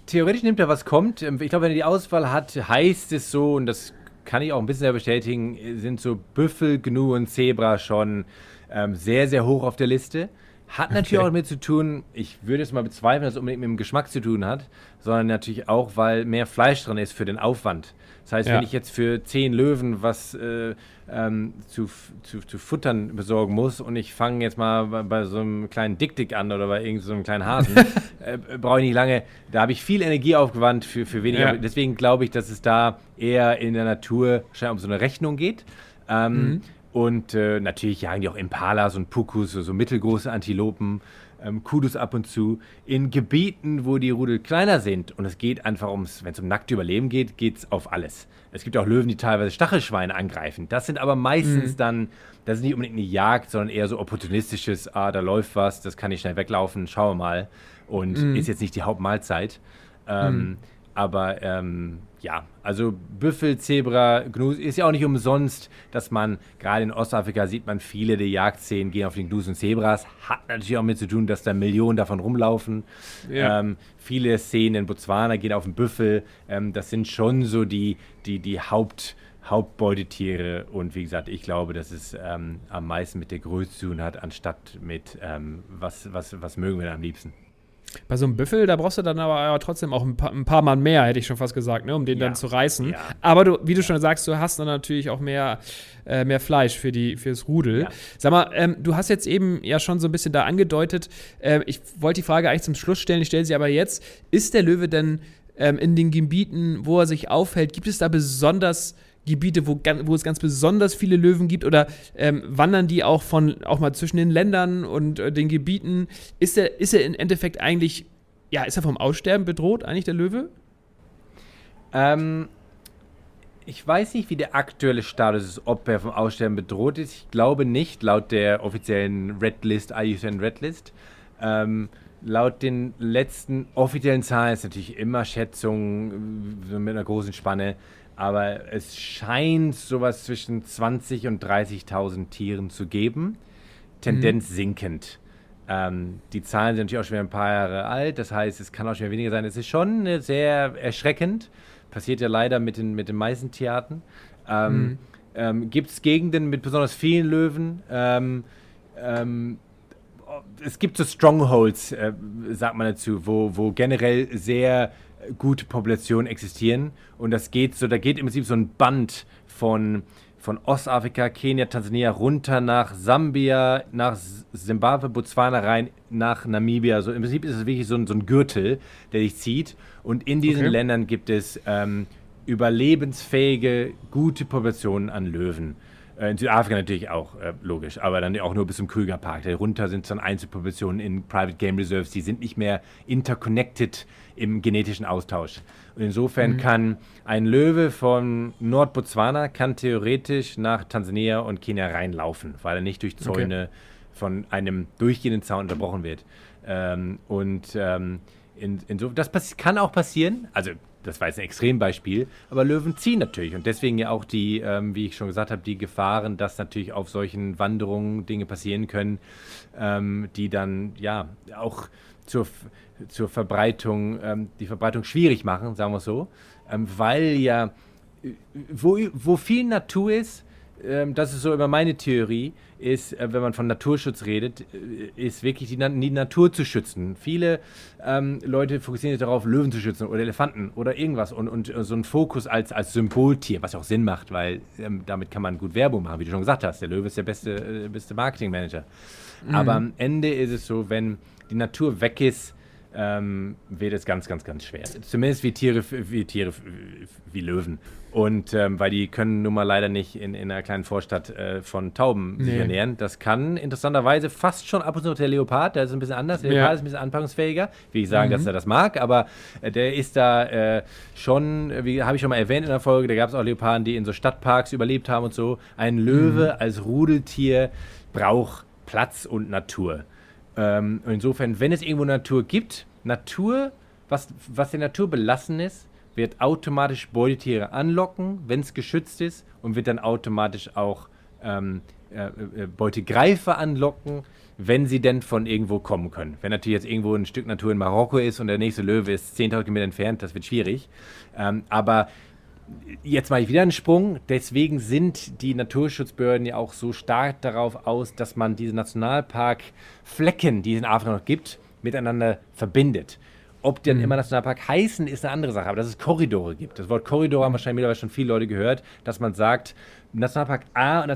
theoretisch nimmt er, was kommt. Ähm, ich glaube, wenn er die Auswahl hat, heißt es so, und das kann ich auch ein bisschen bestätigen, sind so Büffel, Gnu und Zebra schon ähm, sehr, sehr hoch auf der Liste. Hat natürlich okay. auch damit zu tun, ich würde es mal bezweifeln, dass es unbedingt mit dem Geschmack zu tun hat, sondern natürlich auch, weil mehr Fleisch drin ist für den Aufwand. Das heißt, ja. wenn ich jetzt für zehn Löwen was äh, ähm, zu, zu, zu, futtern besorgen muss und ich fange jetzt mal bei, bei, so einem kleinen Dick-Dick an oder bei irgendeinem so kleinen Hasen, (laughs) äh, brauche ich nicht lange. Da habe ich viel Energie aufgewandt für, für weniger. Ja. Deswegen glaube ich, dass es da eher in der Natur scheinbar um so eine Rechnung geht. Ähm, mhm. Und äh, natürlich jagen die auch Impalas und Pukus, so, so mittelgroße Antilopen, ähm, Kudus ab und zu, in Gebieten, wo die Rudel kleiner sind. Und es geht einfach ums, wenn es um nackte Überleben geht, geht es auf alles. Es gibt auch Löwen, die teilweise Stachelschweine angreifen. Das sind aber meistens mhm. dann, das ist nicht unbedingt eine Jagd, sondern eher so opportunistisches, ah, da läuft was, das kann ich schnell weglaufen, schauen wir mal. Und mhm. ist jetzt nicht die Hauptmahlzeit. Ähm, mhm. Aber ähm, ja, also Büffel, Zebra, Gnus ist ja auch nicht umsonst, dass man, gerade in Ostafrika sieht man viele der Jagdszenen gehen auf den Gnus und Zebras. Hat natürlich auch mit zu tun, dass da Millionen davon rumlaufen. Ja. Ähm, viele Szenen in Botswana gehen auf den Büffel. Ähm, das sind schon so die, die, die Haupt, Hauptbeutetiere. Und wie gesagt, ich glaube, dass es ähm, am meisten mit der Größe zu tun hat, anstatt mit ähm, was, was, was mögen wir denn am liebsten. Bei so einem Büffel, da brauchst du dann aber, trotzdem auch ein paar, ein paar, Mann mehr, hätte ich schon fast gesagt, ne, um den ja. dann zu reißen. Ja. Aber du, wie du schon sagst, du hast dann natürlich auch mehr, äh, mehr Fleisch für die, fürs Rudel. Ja. Sag mal, ähm, du hast jetzt eben ja schon so ein bisschen da angedeutet, äh, ich wollte die Frage eigentlich zum Schluss stellen, ich stelle sie aber jetzt. Ist der Löwe denn ähm, in den Gebieten, wo er sich aufhält, gibt es da besonders Gebiete, wo, wo es ganz besonders viele Löwen gibt? Oder ähm, wandern die auch von auch mal zwischen den Ländern und äh, den Gebieten? Ist er, ist im Endeffekt eigentlich, ja, ist er vom Aussterben bedroht, eigentlich der Löwe? Ähm, ich weiß nicht, wie der aktuelle Status ist, ob er vom Aussterben bedroht ist. Ich glaube nicht, laut der offiziellen Red List, IUCN Red List. Ähm, laut den letzten offiziellen Zahlen ist natürlich immer Schätzung äh, mit einer großen Spanne aber es scheint sowas zwischen 20 und 30.000 Tieren zu geben. Tendenz mhm. sinkend. Ähm, die Zahlen sind natürlich auch schon wieder ein paar Jahre alt, das heißt, es kann auch schon wieder weniger sein. Es ist schon sehr erschreckend. Passiert ja leider mit den, mit den meisten Tierarten. Ähm, mhm. ähm, Gibt es Gegenden mit besonders vielen Löwen? Ähm, ähm, es gibt so Strongholds, äh, sagt man dazu, wo, wo generell sehr gute Populationen existieren. Und das geht so, da geht im Prinzip so ein Band von, von Ostafrika, Kenia, Tansania runter nach Sambia, nach Zimbabwe, Botswana rein, nach Namibia. Also im Prinzip ist es wirklich so ein, so ein Gürtel, der dich zieht. Und in diesen okay. Ländern gibt es ähm, überlebensfähige, gute Populationen an Löwen. Äh, in Südafrika natürlich auch, äh, logisch, aber dann auch nur bis zum Krügerpark. Darunter sind es dann Einzelpopulationen in Private Game Reserves, die sind nicht mehr interconnected im genetischen Austausch. Und insofern mhm. kann ein Löwe von Nordbotswana kann theoretisch nach Tansania und Kenia reinlaufen, weil er nicht durch Zäune okay. von einem durchgehenden Zaun unterbrochen wird. Ähm, und ähm, in, in das kann auch passieren. Also das war jetzt ein Extrembeispiel, aber Löwen ziehen natürlich und deswegen ja auch die, ähm, wie ich schon gesagt habe, die Gefahren, dass natürlich auf solchen Wanderungen Dinge passieren können, ähm, die dann ja auch zur, zur Verbreitung, ähm, die Verbreitung schwierig machen, sagen wir so, ähm, weil ja, äh, wo, wo viel Natur ist, ähm, das ist so immer meine Theorie, ist, äh, wenn man von Naturschutz redet, äh, ist wirklich die, die Natur zu schützen. Viele ähm, Leute fokussieren sich darauf, Löwen zu schützen oder Elefanten oder irgendwas und, und so ein Fokus als, als Symboltier, was auch Sinn macht, weil ähm, damit kann man gut Werbung machen, wie du schon gesagt hast. Der Löwe ist der beste, äh, beste Marketingmanager. Mhm. Aber am Ende ist es so, wenn die Natur weg ist, ähm, wird es ganz, ganz, ganz schwer. Zumindest wie Tiere, wie Tiere, wie Löwen. Und ähm, weil die können nun mal leider nicht in, in einer kleinen Vorstadt äh, von Tauben nee. sich ernähren. Das kann interessanterweise fast schon ab und zu der Leopard, der ist ein bisschen anders. Der Leopard ist ein bisschen anpassungsfähiger. Wie ich sagen, mhm. dass er das mag, aber äh, der ist da äh, schon, wie habe ich schon mal erwähnt in der Folge, da gab es auch Leoparden, die in so Stadtparks überlebt haben und so. Ein Löwe mhm. als Rudeltier braucht Platz und Natur. Ähm, insofern, wenn es irgendwo Natur gibt, Natur, was, was der Natur belassen ist, wird automatisch Beutetiere anlocken, wenn es geschützt ist, und wird dann automatisch auch ähm, äh, äh, Beutegreifer anlocken, wenn sie denn von irgendwo kommen können. Wenn natürlich jetzt irgendwo ein Stück Natur in Marokko ist und der nächste Löwe ist 10.000 Kilometer entfernt, das wird schwierig. Ähm, aber jetzt mache ich wieder einen Sprung. Deswegen sind die Naturschutzbehörden ja auch so stark darauf aus, dass man diese Nationalparkflecken, die es in Afrika noch gibt, miteinander verbindet. Ob die dann mhm. immer Nationalpark heißen, ist eine andere Sache. Aber dass es Korridore gibt. Das Wort Korridor haben wahrscheinlich mittlerweile schon viele Leute gehört, dass man sagt, Nationalpark A und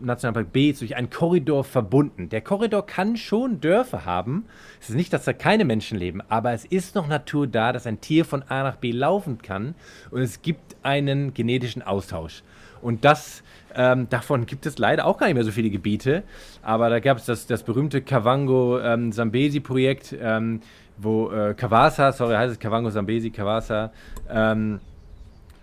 Nationalpark B ist durch einen Korridor verbunden. Der Korridor kann schon Dörfer haben. Es ist nicht, dass da keine Menschen leben, aber es ist noch Natur da, dass ein Tier von A nach B laufen kann und es gibt einen genetischen Austausch. Und das, ähm, davon gibt es leider auch gar nicht mehr so viele Gebiete. Aber da gab es das, das berühmte Kavango-Sambesi-Projekt, ähm, wo äh, Kawasa, sorry, heißt es Kavango Sambesi, Kawasa, ähm,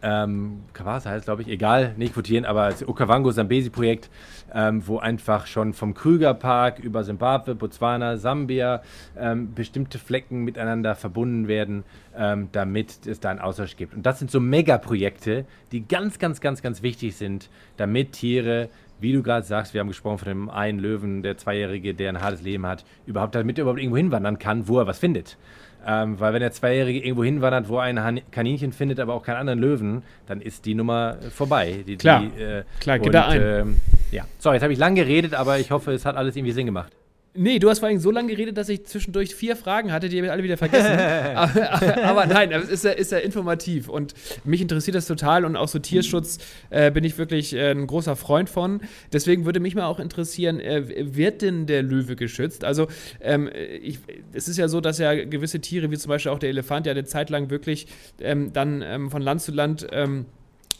ähm, Kawasa heißt glaube ich, egal, nicht quotieren, aber das Okavango Zambesi-Projekt, ähm, wo einfach schon vom Krügerpark über Zimbabwe, Botswana, Sambia ähm, bestimmte Flecken miteinander verbunden werden, ähm, damit es da einen Austausch gibt. Und das sind so Megaprojekte, die ganz, ganz, ganz, ganz wichtig sind, damit Tiere wie du gerade sagst, wir haben gesprochen von dem einen Löwen, der Zweijährige, der ein hartes Leben hat, überhaupt damit er überhaupt irgendwo hinwandern kann, wo er was findet. Ähm, weil wenn der Zweijährige irgendwo hinwandert, wo er ein Kaninchen findet, aber auch keinen anderen Löwen, dann ist die Nummer vorbei. Die, Klar, die, äh, Klar geht und, da ein. Ähm, ja, so, jetzt habe ich lang geredet, aber ich hoffe, es hat alles irgendwie Sinn gemacht. Nee, du hast vor allem so lange geredet, dass ich zwischendurch vier Fragen hatte, die habe ich alle wieder vergessen. aber, (laughs) aber, aber, nein, es ist ja, ist ja informativ und mich interessiert das total und auch so Tierschutz äh, bin ich wirklich äh, ein großer Freund von. Deswegen würde mich mal auch interessieren, äh, wird denn der Löwe geschützt? Also ähm, ich, es ist ja so, dass ja gewisse Tiere, wie zum Beispiel auch der Elefant, ja eine Zeit lang wirklich ähm, dann ähm, von Land zu Land ähm,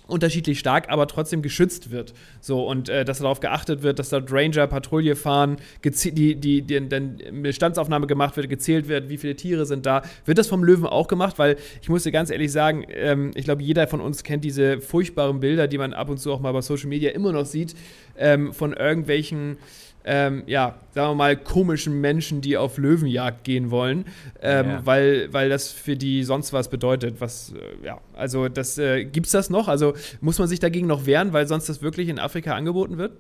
unterschiedlich stark, aber trotzdem geschützt wird. So, und äh, dass darauf geachtet wird, dass dort Ranger Patrouille fahren, die, die, dann Bestandsaufnahme gemacht wird, gezählt wird, wie viele Tiere sind da. Wird das vom Löwen auch gemacht? Weil ich muss dir ganz ehrlich sagen, ähm, ich glaube, jeder von uns kennt diese furchtbaren Bilder, die man ab und zu auch mal bei Social Media immer noch sieht, ähm, von irgendwelchen ähm, ja, sagen wir mal, komischen Menschen, die auf Löwenjagd gehen wollen, ähm, ja. weil, weil das für die sonst was bedeutet. Was, äh, ja, also das äh, gibt's das noch? Also muss man sich dagegen noch wehren, weil sonst das wirklich in Afrika angeboten wird?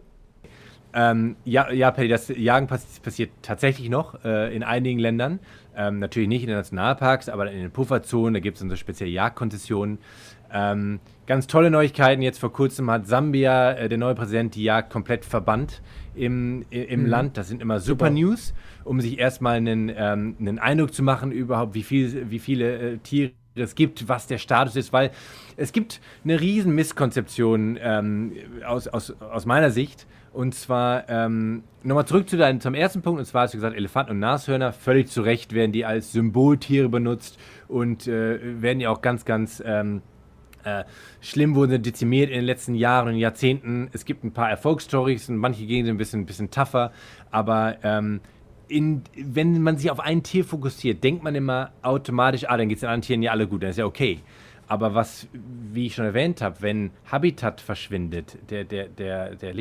Ähm, ja, ja, Paddy, das Jagen pass passiert tatsächlich noch äh, in einigen Ländern. Ähm, natürlich nicht in den Nationalparks, aber in den Pufferzonen, da gibt es unsere spezielle Jagdkonzessionen. Ähm, ganz tolle Neuigkeiten. Jetzt vor kurzem hat Sambia, äh, der neue Präsident, die Jagd komplett verbannt im, im mhm. Land. Das sind immer super, super, News, um sich erstmal einen, ähm, einen Eindruck zu machen, überhaupt, wie, viel, wie viele äh, Tiere es gibt, was der Status ist, weil es gibt eine riesen Misskonzeption ähm, aus, aus, aus meiner Sicht. Und zwar, ähm, nochmal zurück zu deinem, zum ersten Punkt, und zwar hast du gesagt, Elefanten und Nashörner, völlig zu Recht werden die als Symboltiere benutzt und äh, werden ja auch ganz, ganz ähm, äh, schlimm wurden sie dezimiert in den letzten Jahren und Jahrzehnten. Es gibt ein paar Erfolgsstories und manche gehen ein bisschen, ein bisschen tougher, aber ähm, in, wenn man sich auf ein Tier fokussiert, denkt man immer automatisch, ah, dann geht es den anderen Tieren ja alle gut, dann ist ja okay. Aber was, wie ich schon erwähnt habe, wenn Habitat verschwindet, der, der, der, der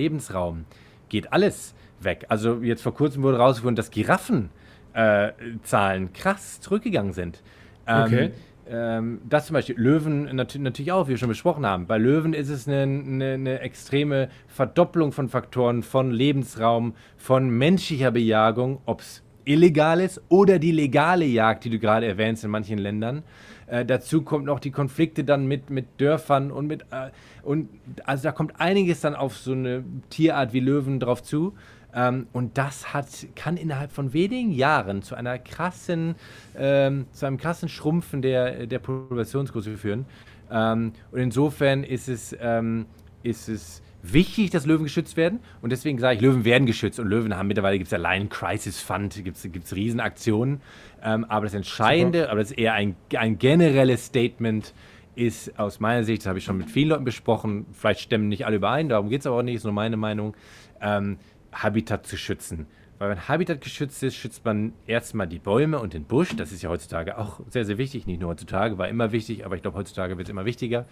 geht alles weg. Also jetzt vor kurzem wurde rausgefunden, dass Giraffenzahlen äh, krass zurückgegangen sind. Ähm, okay ähm, das zum Beispiel, Löwen nat natürlich auch, wie wir schon besprochen haben. Bei Löwen ist es eine, eine, eine, extreme Verdopplung von Faktoren, von Lebensraum, von menschlicher Bejagung, ob es illegal ist oder die legale Jagd, die du gerade erwähnst in manchen Ländern. Äh, dazu kommt noch die Konflikte dann mit, mit Dörfern und mit. Äh, und also da kommt einiges dann auf so eine Tierart wie Löwen drauf zu. Ähm, und das hat, kann innerhalb von wenigen Jahren zu einer krassen, ähm, zu einem krassen Schrumpfen der, der Populationsgröße führen. Ähm, und insofern ist es, ähm, ist es wichtig, dass Löwen geschützt werden. Und deswegen sage ich, Löwen werden geschützt. Und Löwen haben mittlerweile gibt es ja Lion Crisis Fund, gibt es Riesenaktionen. Ähm, aber das Entscheidende, Super. aber das ist eher ein, ein generelles Statement, ist aus meiner Sicht, das habe ich schon mit vielen Leuten besprochen, vielleicht stimmen nicht alle überein, darum geht es aber auch nicht, ist nur meine Meinung. Ähm, Habitat zu schützen. Weil wenn Habitat geschützt ist, schützt man erstmal die Bäume und den Busch. Das ist ja heutzutage auch sehr, sehr wichtig. Nicht nur heutzutage, war immer wichtig, aber ich glaube, heutzutage wird es immer wichtiger.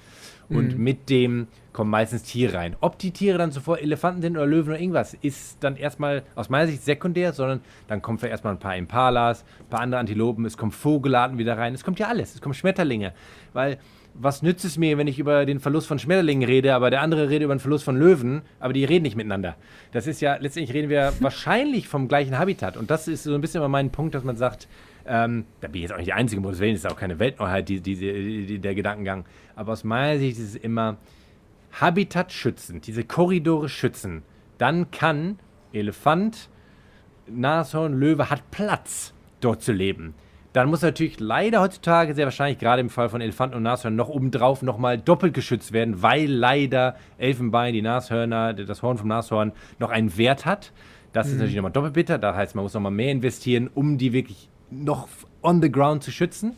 Und mhm. mit dem kommen meistens Tiere rein. Ob die Tiere dann sofort Elefanten sind oder Löwen oder irgendwas, ist dann erstmal aus meiner Sicht sekundär, sondern dann kommen vielleicht erstmal ein paar Impalas, ein paar andere Antilopen, es kommen Vogelarten wieder rein. Es kommt ja alles. Es kommen Schmetterlinge. Weil was nützt es mir, wenn ich über den Verlust von Schmetterlingen rede, aber der andere redet über den Verlust von Löwen, aber die reden nicht miteinander. Das ist ja, letztendlich reden wir (laughs) wahrscheinlich vom gleichen Habitat. Und das ist so ein bisschen immer mein Punkt, dass man sagt, ähm, da bin ich jetzt auch nicht die Einzige, um Willen, ist auch keine Weltneuheit, die, die, die, der Gedankengang. Aber aus meiner Sicht ist es immer Habitat schützen, diese Korridore schützen. Dann kann Elefant, Nashorn, Löwe hat Platz, dort zu leben. Dann muss natürlich leider heutzutage sehr wahrscheinlich, gerade im Fall von Elefanten und Nashörnern, noch obendrauf nochmal doppelt geschützt werden, weil leider Elfenbein, die Nashörner, das Horn vom Nashorn noch einen Wert hat. Das mhm. ist natürlich nochmal doppelt bitter. Das heißt, man muss nochmal mehr investieren, um die wirklich noch on the ground zu schützen.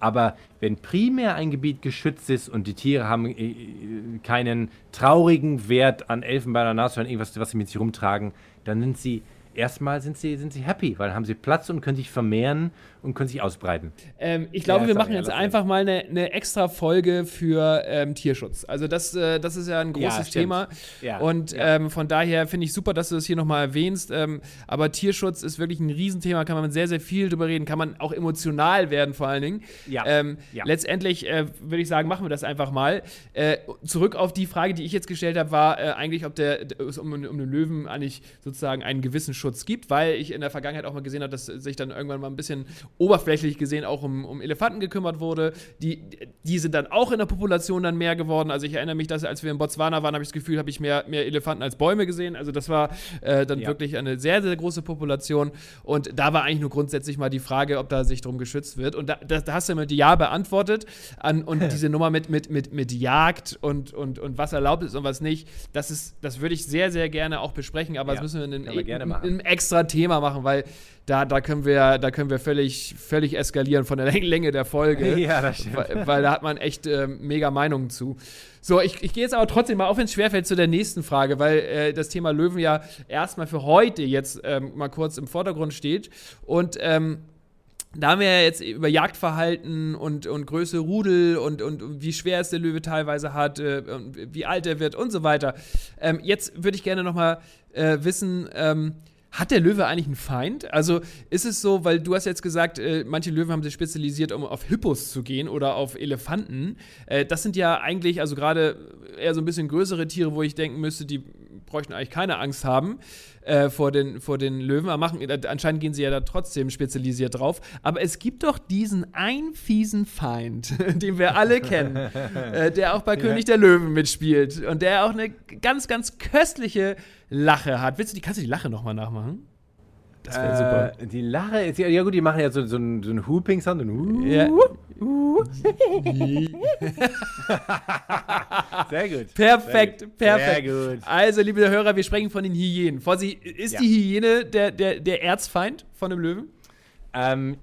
Aber wenn primär ein Gebiet geschützt ist und die Tiere haben äh, keinen traurigen Wert an Elfenbein oder Nashörnern, irgendwas, was sie mit sich rumtragen, dann sind sie erstmal sind sie, sind sie happy, weil haben sie Platz und können sich vermehren und können sich ausbreiten. Ähm, ich glaube, Ja, wir machen ja, jetzt einfach mal eine, eine extra Folge für ähm, Tierschutz. Also das, äh, das ist ja ein Ja, großes stimmt. Thema. Ja, Und ja. Ähm, von daher finde ich super, dass du das hier nochmal erwähnst. Ähm, aber Tierschutz ist wirklich ein Riesenthema, kann man sehr, sehr viel drüber reden, kann man auch emotional werden vor allen Dingen. Ja, Ähm, ja. Letztendlich äh, würde ich sagen, machen wir das einfach mal. Äh, zurück auf die Frage, die ich jetzt gestellt habe, war äh, eigentlich, ob der, um, um den Löwen eigentlich sozusagen einen gewissen Schutz gibt, weil ich in der Vergangenheit auch mal gesehen habe, dass sich dann irgendwann mal ein bisschen oberflächlich gesehen auch um, um Elefanten gekümmert wurde. Die, die sind dann auch in der Population dann mehr geworden. Also ich erinnere mich, dass als wir in Botswana waren, habe ich das Gefühl, habe ich mehr, mehr Elefanten als Bäume gesehen. Also das war äh, dann Ja. wirklich eine sehr, sehr große Population. Und da war eigentlich nur grundsätzlich mal die Frage, ob da sich drum geschützt wird. Und da, da, da hast du mit Ja beantwortet. An, und (laughs) diese Nummer mit, mit, mit, mit Jagd und, und, und was erlaubt ist und was nicht, das, ist, das würde ich sehr, sehr gerne auch besprechen. Aber Ja, das müssen wir in einem, gerne in einem extra Thema machen, weil da, da können wir, da können wir völlig, völlig eskalieren von der (laughs) Länge der Folge. Ja, das stimmt. Weil, weil da hat man echt ähm, mega Meinungen zu. So, ich, ich gehe jetzt aber trotzdem mal, auch wenn es schwerfällt, zu der nächsten Frage, weil äh, das Thema Löwen ja erstmal für heute jetzt ähm, mal kurz im Vordergrund steht. Und ähm, da haben wir ja jetzt über Jagdverhalten und, und Größe Rudel und, und wie schwer es der Löwe teilweise hat, äh, und wie alt er wird und so weiter. Ähm, jetzt würde ich gerne noch mal äh, wissen, ähm, hat der Löwe eigentlich einen Feind? Also ist es so, weil du hast jetzt gesagt, äh, manche Löwen haben sich spezialisiert, um auf Hippos zu gehen oder auf Elefanten. Äh, das sind ja eigentlich, also gerade eher so ein bisschen größere Tiere, wo ich denken müsste, die bräuchten eigentlich keine Angst haben äh, vor, den, vor den Löwen. Aber machen, äh, anscheinend gehen sie ja da trotzdem spezialisiert drauf. Aber es gibt doch diesen einen fiesen Feind, (laughs) den wir alle kennen, äh, der auch bei (laughs) König der Löwen mitspielt und der auch eine ganz, ganz köstliche Lache hat. Willst du die, kannst du die Lache nochmal nachmachen? Das wäre super. Äh, die Lache ist ja, ja gut, die machen ja so, so einen so einen Hooping-Sound. Hu- Ja. (laughs) Sehr gut. Perfekt, Sehr gut. perfekt. Sehr gut. Also, liebe Hörer, wir sprechen von den Hyänen. Vorsicht, ist Ja. die Hyäne der, der, der Erzfeind von dem Löwen? Ähm,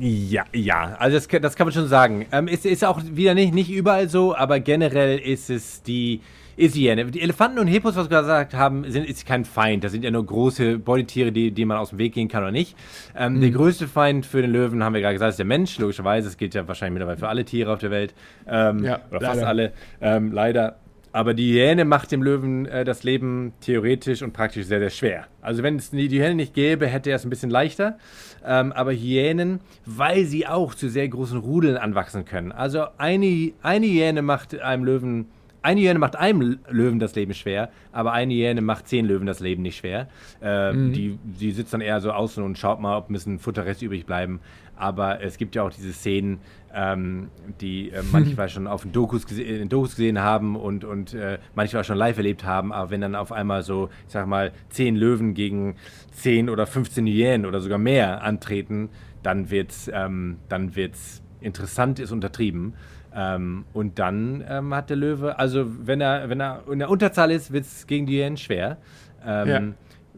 ja, ja, also das, kann- das kann man schon sagen. Ähm, ist, ist auch wieder nicht, nicht überall so, aber generell ist es die, ist die Hyäne. Die Elefanten und Hippos, was wir gesagt haben, sind, ist kein Feind. Das sind ja nur große Beutetiere, die, die man aus dem Weg gehen kann oder nicht. Ähm, Mhm. Der größte Feind für den Löwen, haben wir gerade gesagt, ist der Mensch. Logischerweise, das gilt ja wahrscheinlich mittlerweile für alle Tiere auf der Welt. Ähm, Ja, oder fast leider. alle. Ähm, leider. Aber die Hyäne macht dem Löwen äh, das Leben theoretisch und praktisch sehr, sehr schwer. Also wenn es die die Hyäne nicht gäbe, hätte er es ein bisschen leichter. Ähm, aber Hyänen, weil sie auch zu sehr großen Rudeln anwachsen können. Also eine, eine Hyäne macht einem Löwen, eine Hyäne macht einem Löwen das Leben schwer, aber eine Hyäne macht zehn Löwen das Leben nicht schwer. Ähm, die, die sitzt dann eher so außen und schaut mal, ob ein bisschen Futterreste übrig bleiben. Aber es gibt ja auch diese Szenen, ähm, die äh, (laughs) manchmal schon auf den Dokus, in Dokus gesehen haben und, und äh, manchmal schon live erlebt haben. Aber wenn dann auf einmal so, ich sag mal, 10 Löwen gegen 10 oder 15 Hyänen oder sogar mehr antreten, dann wird's, ähm, dann wird's interessant, ist untertrieben. Ähm, und dann ähm, hat der Löwe, also wenn er, wenn er in der Unterzahl ist, wird es gegen die Hyänen schwer. Ähm, Ja.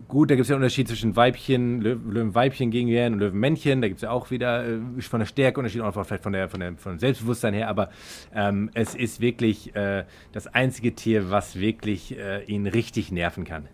Gut, da gibt es ja einen Unterschied zwischen Weibchen, Lö Löwenweibchen gegen Hyänen und Löwenmännchen. Da gibt es ja auch wieder äh, von der Stärke Unterschied, auch vielleicht von der, von der von Selbstbewusstsein her. Aber ähm, es ist wirklich äh, das einzige Tier, was wirklich äh, ihn richtig nerven kann.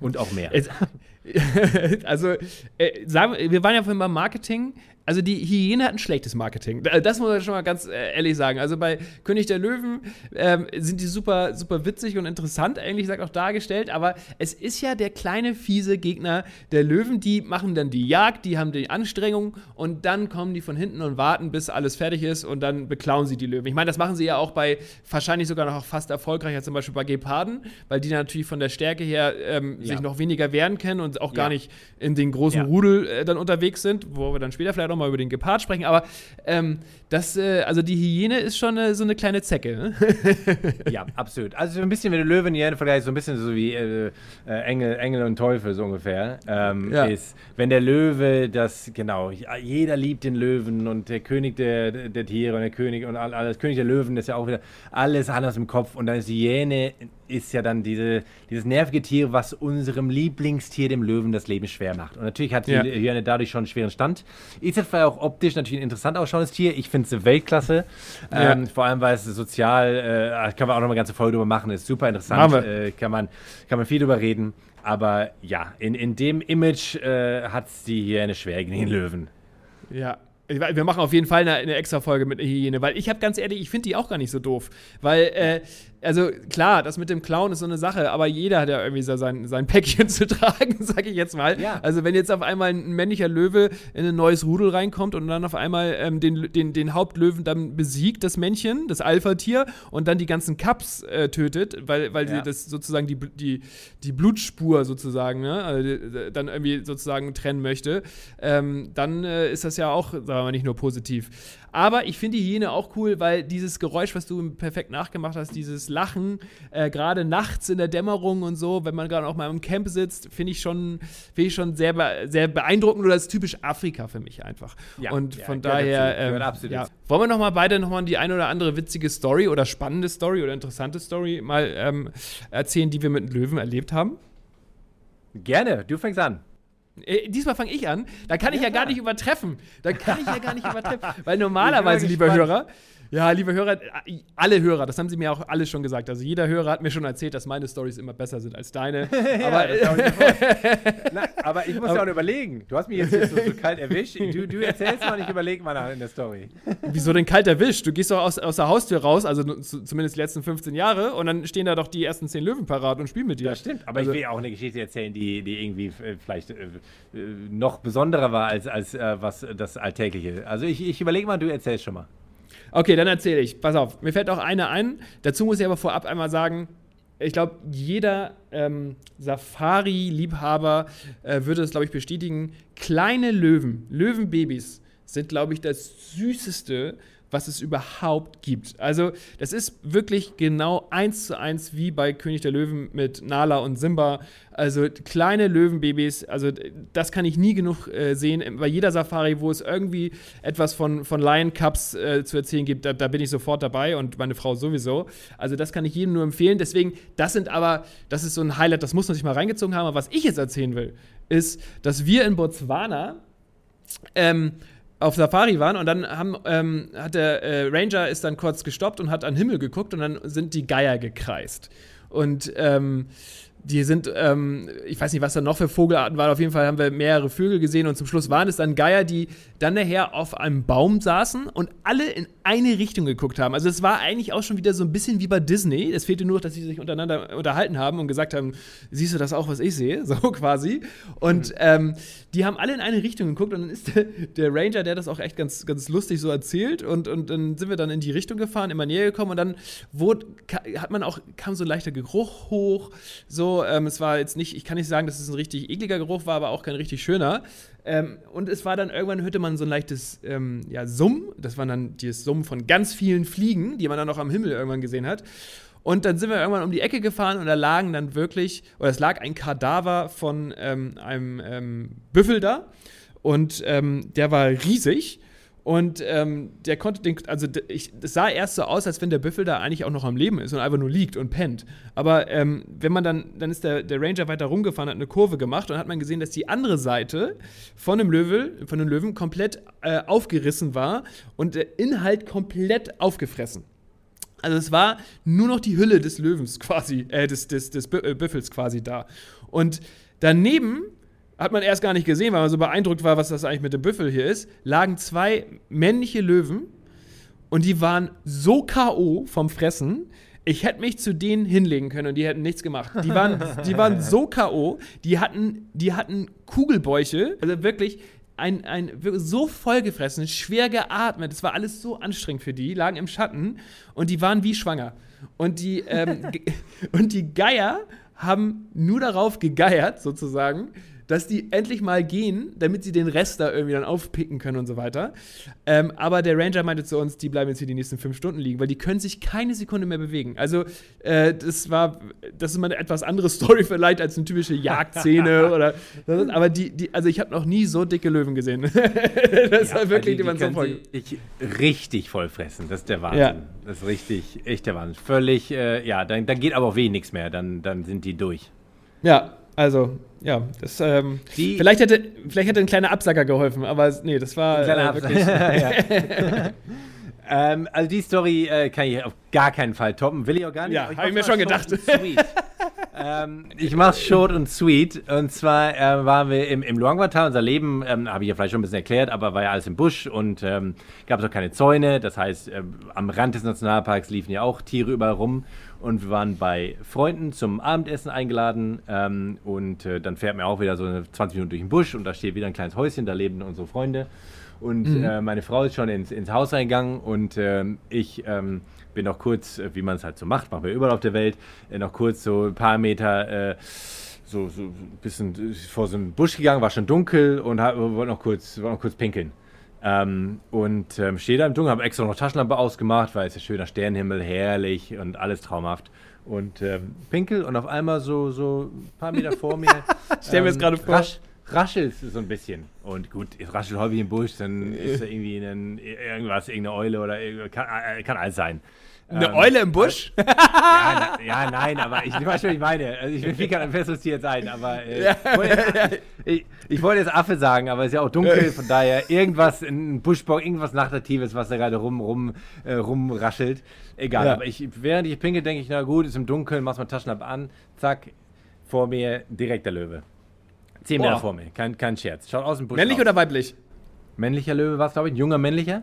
Und auch mehr. (laughs) Also, äh, sagen, wir- wir waren ja vorhin beim Marketing. Also, die Hyäne hat ein schlechtes Marketing. Da- Das muss man schon mal ganz äh, ehrlich sagen. Also, bei König der Löwen ähm, sind die super, super witzig und interessant, eigentlich sagt auch dargestellt. Aber es ist ja der kleine, fiese Gegner der Löwen. Die machen dann die Jagd, die haben die Anstrengung und dann kommen die von hinten und warten, bis alles fertig ist und dann beklauen sie die Löwen. Ich meine, das machen sie ja auch bei wahrscheinlich sogar noch fast erfolgreicher, zum Beispiel bei Geparden, weil die natürlich von der Stärke her ähm, Ja. sich noch weniger wehren können und auch gar Ja. nicht in den großen Ja. Rudel äh, dann unterwegs sind, wo wir dann später vielleicht auch mal über den Gepard sprechen. Aber ähm, das, äh, also die Hyäne ist schon äh, so eine kleine Zecke. Ne? (laughs) Ja, absolut. Also so ein bisschen, wenn du Löwen Hyäne vergleichst, so ein bisschen so wie äh, äh, Engel, Engel und Teufel so ungefähr. Ähm, Ja. Ist, wenn der Löwe, das, genau, jeder liebt den Löwen und der König der, der Tiere und der König und all- alles, König der Löwen ist ja auch wieder alles anders im Kopf und dann ist die Hyäne ist ja dann diese, dieses nervige Tier, was unserem Lieblingstier, dem Löwen, das Leben schwer macht. Und natürlich hat die Ja. Hyäne dadurch schon einen schweren Stand. Ist jetzt vielleicht auch optisch natürlich ein interessant ausschauendes Tier. Ich finde es Weltklasse. Ja. Ähm, vor allem, weil es sozial, äh, kann man auch noch mal eine ganze Folge drüber machen, ist super interessant. Äh, kann, man, kann man viel drüber reden. Aber ja, in, in dem Image äh, hat es die Hyäne schwer gegen den Löwen. Ja. Wir machen auf jeden Fall eine, eine extra Folge mit der Hyäne, weil ich habe ganz ehrlich, ich finde die auch gar nicht so doof. Weil, äh, also klar, das mit dem Clown ist so eine Sache, aber jeder hat ja irgendwie so sein, sein Päckchen (laughs) zu tragen, sag ich jetzt mal. Ja. Also wenn jetzt auf einmal ein männlicher Löwe in ein neues Rudel reinkommt und dann auf einmal ähm, den, den, den Hauptlöwen dann besiegt, das Männchen, das Alpha-Tier, und dann die ganzen Cups äh, tötet, weil, weil Ja. sie das sozusagen die, die, die Blutspur sozusagen, ne, also dann irgendwie sozusagen trennen möchte, ähm, dann äh, ist das ja auch, sagen wir mal, nicht nur positiv. Aber ich finde die Hyäne auch cool, weil dieses Geräusch, was du perfekt nachgemacht hast, dieses Lachen, äh, gerade nachts in der Dämmerung und so, wenn man gerade auch mal im Camp sitzt, finde ich schon, finde ich schon sehr, be sehr beeindruckend oder das ist typisch Afrika für mich einfach. Ja, und ja, von daher, ähm, absolut ja. wollen wir noch mal beide noch mal die eine oder andere witzige Story oder spannende Story oder interessante Story mal ähm, erzählen, die wir mit Löwen erlebt haben? Gerne, du fängst an. Äh, diesmal fange ich an. Da kann ich ja, Ja, gar nicht übertreffen. Da kann ich ja gar nicht (laughs) übertreffen. Weil normalerweise, lieber Hörer, ja, liebe Hörer, äh, alle Hörer, das haben sie mir auch alle schon gesagt. Also jeder Hörer hat mir schon erzählt, dass meine Stories immer besser sind als deine. (laughs) Aber ich sofort. (laughs) Na, aber ich muss ja auch überlegen. Du hast mich jetzt, jetzt so, so kalt erwischt. Du, du erzählst mal, ich überlege mal nach in der Story. wieso denn kalt erwischt? Du gehst doch aus, aus der Haustür raus, also zu, zumindest die letzten 15 Jahre, und dann stehen da doch die ersten 10 Löwen parat und spielen mit dir. Das stimmt, aber Also- ich will auch eine Geschichte erzählen, die, die irgendwie äh, vielleicht äh, äh, noch besonderer war als, als äh, was das Alltägliche. Also ich, ich überlege mal, du erzählst schon mal. Okay, dann erzähle ich. Pass auf, mir fällt auch eine ein. Dazu muss ich aber vorab einmal sagen, ich glaube, jeder ähm, Safari-Liebhaber äh, würde das, glaube ich, bestätigen. Kleine Löwen, Löwenbabys sind, glaube ich, das Süßeste, was es überhaupt gibt. Also, das ist wirklich genau eins zu eins wie bei König der Löwen mit Nala und Simba. Also, kleine Löwenbabys, also das kann ich nie genug äh, sehen. Bei jeder Safari, wo es irgendwie etwas von, von Lion Cups äh, zu erzählen gibt, da, da bin ich sofort dabei und meine Frau sowieso. Also, das kann ich jedem nur empfehlen. Deswegen, das sind aber, das ist so ein Highlight, das muss man sich mal reingezogen haben. Aber was ich jetzt erzählen will, ist, dass wir in Botswana ähm, auf Safari waren und dann haben, ähm, hat der äh, Ranger ist dann kurz gestoppt und hat an den Himmel geguckt und dann sind die Geier gekreist. Und ähm, die sind, ähm, ich weiß nicht, was da noch für Vogelarten waren. Auf jeden Fall haben wir mehrere Vögel gesehen und zum Schluss waren es dann Geier, die dann nachher auf einem Baum saßen und alle in eine Richtung geguckt haben. Also es war eigentlich auch schon wieder so ein bisschen wie bei Disney. Es fehlte nur, noch, dass sie sich untereinander unterhalten haben und gesagt haben, siehst du das auch, was ich sehe? (laughs) So quasi. Und ähm, die haben alle in eine Richtung geguckt und dann ist der, der Ranger, der das auch echt ganz, ganz lustig so erzählt und, und dann sind wir dann in die Richtung gefahren, immer näher gekommen und dann wurde, hat man auch, kam so ein leichter Geruch hoch, so, ähm, es war jetzt nicht, ich kann nicht sagen, dass es ein richtig ekliger Geruch war, aber auch kein richtig schöner. Ähm, und es war dann irgendwann hörte man so ein leichtes ähm, ja, Summen. Das war dann das Summen von ganz vielen Fliegen, die man dann auch am Himmel irgendwann gesehen hat. Und dann sind wir irgendwann um die Ecke gefahren und da lagen dann wirklich, oder es lag ein Kadaver von ähm, einem ähm, Büffel da. Und ähm, der war riesig. Und ähm, der konnte den, also ich, es sah erst so aus, als wenn der Büffel da eigentlich auch noch am Leben ist und einfach nur liegt und pennt. Aber ähm, wenn man dann, dann ist der, der Ranger weiter rumgefahren, hat eine Kurve gemacht und hat man gesehen, dass die andere Seite von dem Löwe, von dem Löwen komplett äh, aufgerissen war und der Inhalt komplett aufgefressen. Also es war nur noch die Hülle des Löwens quasi, äh, des, des, des äh, Büffels quasi da. Und daneben hat man erst gar nicht gesehen, weil man so beeindruckt war, was das eigentlich mit dem Büffel hier ist, lagen zwei männliche Löwen und die waren so K.O. vom Fressen. Ich hätte mich zu denen hinlegen können und die hätten nichts gemacht. Die waren, die waren (laughs) so K.O., die hatten, die hatten Kugelbäuche, also wirklich ein, ein so vollgefressen, schwer geatmet. Es war alles so anstrengend für die, lagen im Schatten und die waren wie schwanger. Und die, ähm, (laughs) und die Geier haben nur darauf gegeiert, sozusagen, dass die endlich mal gehen, damit sie den Rest da irgendwie dann aufpicken können und so weiter. Ähm, aber der Ranger meinte zu uns, die bleiben jetzt hier die nächsten fünf Stunden liegen, weil die können sich keine Sekunde mehr bewegen. Also, äh, das war, das ist mal eine etwas andere (laughs) Story vielleicht als eine typische Jagdszene (laughs) oder, aber die, die, also ich habe noch nie so dicke Löwen gesehen. (laughs) das Ja, war wirklich, die, die man so voll. sich richtig voll fressen. Das ist der Wahnsinn. Ja. Das ist richtig, echt der Wahnsinn. Völlig, äh, ja, dann, dann geht aber auch weh nichts mehr. Dann, dann sind die durch. Ja, also, ja, das, ähm, Die- vielleicht, hätte, vielleicht hätte ein kleiner Absacker geholfen, aber nee, das war Kleiner äh, wirklich. (laughs) (laughs) Ähm, also die Story äh, kann ich auf gar keinen Fall toppen. Will ich auch gar nicht. Ja, aber hab ich mir schon gedacht. Sweet. Ähm, ich mach's short und sweet. Und zwar äh, waren wir im, im Luangwa-Tal. Unser Leben, ähm, habe ich ja vielleicht schon ein bisschen erklärt, aber war ja alles im Busch und ähm, gab es auch keine Zäune. Das heißt, ähm, am Rand des Nationalparks liefen ja auch Tiere überall rum. Und wir waren bei Freunden zum Abendessen eingeladen. Ähm, und äh, dann fährt man auch wieder so eine 20 Minuten durch den Busch und da steht wieder ein kleines Häuschen, da leben unsere Freunde. Und äh, meine Frau ist schon ins, ins Haus reingegangen und ähm, ich ähm, bin noch kurz, äh, wie man es halt so macht, machen wir überall auf der Welt, äh, noch kurz so ein paar Meter äh, so, so ein bisschen vor so einen Busch gegangen, war schon dunkel und hab- wollte noch kurz, wollte noch kurz pinkeln. Ähm, und ähm, stehe da im Dunkeln, habe extra noch Taschenlampe ausgemacht, weil es ist ja schöner Sternenhimmel, herrlich und alles traumhaft. Und ähm, pinkel und auf einmal so, so ein paar Meter vor mir. (laughs) Stell mir das gerade vor. Rasch, raschelt so ein bisschen. Und gut, es raschelt häufig im Busch, dann ist da irgendwie ein, irgendwas, irgendeine Eule oder kann, äh, kann alles sein. Eine Ähm, Eule im Busch? (laughs) ja, na, ja, nein, aber ich weiß schon, was ich meine. Also ich will kein festes Tier sein, aber äh, ich, wollte jetzt, ich, ich wollte jetzt Affe sagen, aber es ist ja auch dunkel, von daher irgendwas, ein Buschbock, irgendwas Nachtatives, was da gerade rum, rum, äh, rumraschelt. Egal, Ja. aber ich, während ich pinkel, denke ich, na gut, ist im Dunkeln, machst mal Taschenlampe an, zack, vor mir direkt der Löwe. Zehn Meter Boah. vor mir, kein, kein Scherz. Schaut aus dem Busch Männlich raus. oder weiblich? männlicher Löwe war es, glaube ich, ein junger männlicher.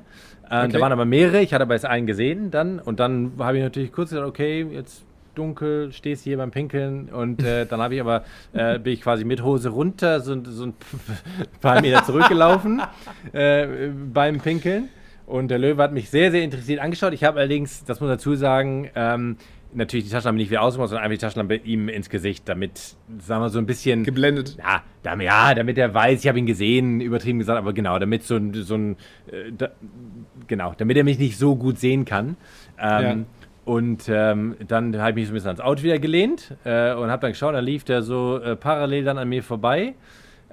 Äh, Okay. Da waren aber mehrere, ich hatte aber jetzt einen gesehen dann und dann habe ich natürlich kurz gesagt, okay, jetzt dunkel, stehst hier beim Pinkeln und äh, dann habe ich aber, äh, bin ich quasi mit Hose runter, so, so ein (laughs) paar Meter zurückgelaufen äh, beim Pinkeln und der Löwe hat mich sehr, sehr interessiert angeschaut. Ich habe allerdings, das muss man dazu sagen, ähm, natürlich die Taschenlampe nicht wieder ausgemacht, sondern einfach die Taschenlampe ihm ins Gesicht, damit, sagen wir so ein bisschen... Geblendet. Ja, damit, ja, damit er weiß, ich habe ihn gesehen, übertrieben gesagt, aber genau, damit so ein, so ein äh, da, genau, damit er mich nicht so gut sehen kann. Ähm, Und ähm, dann habe ich mich so ein bisschen ans Auto wieder gelehnt äh, und habe dann geschaut, dann lief der so äh, parallel dann an mir vorbei.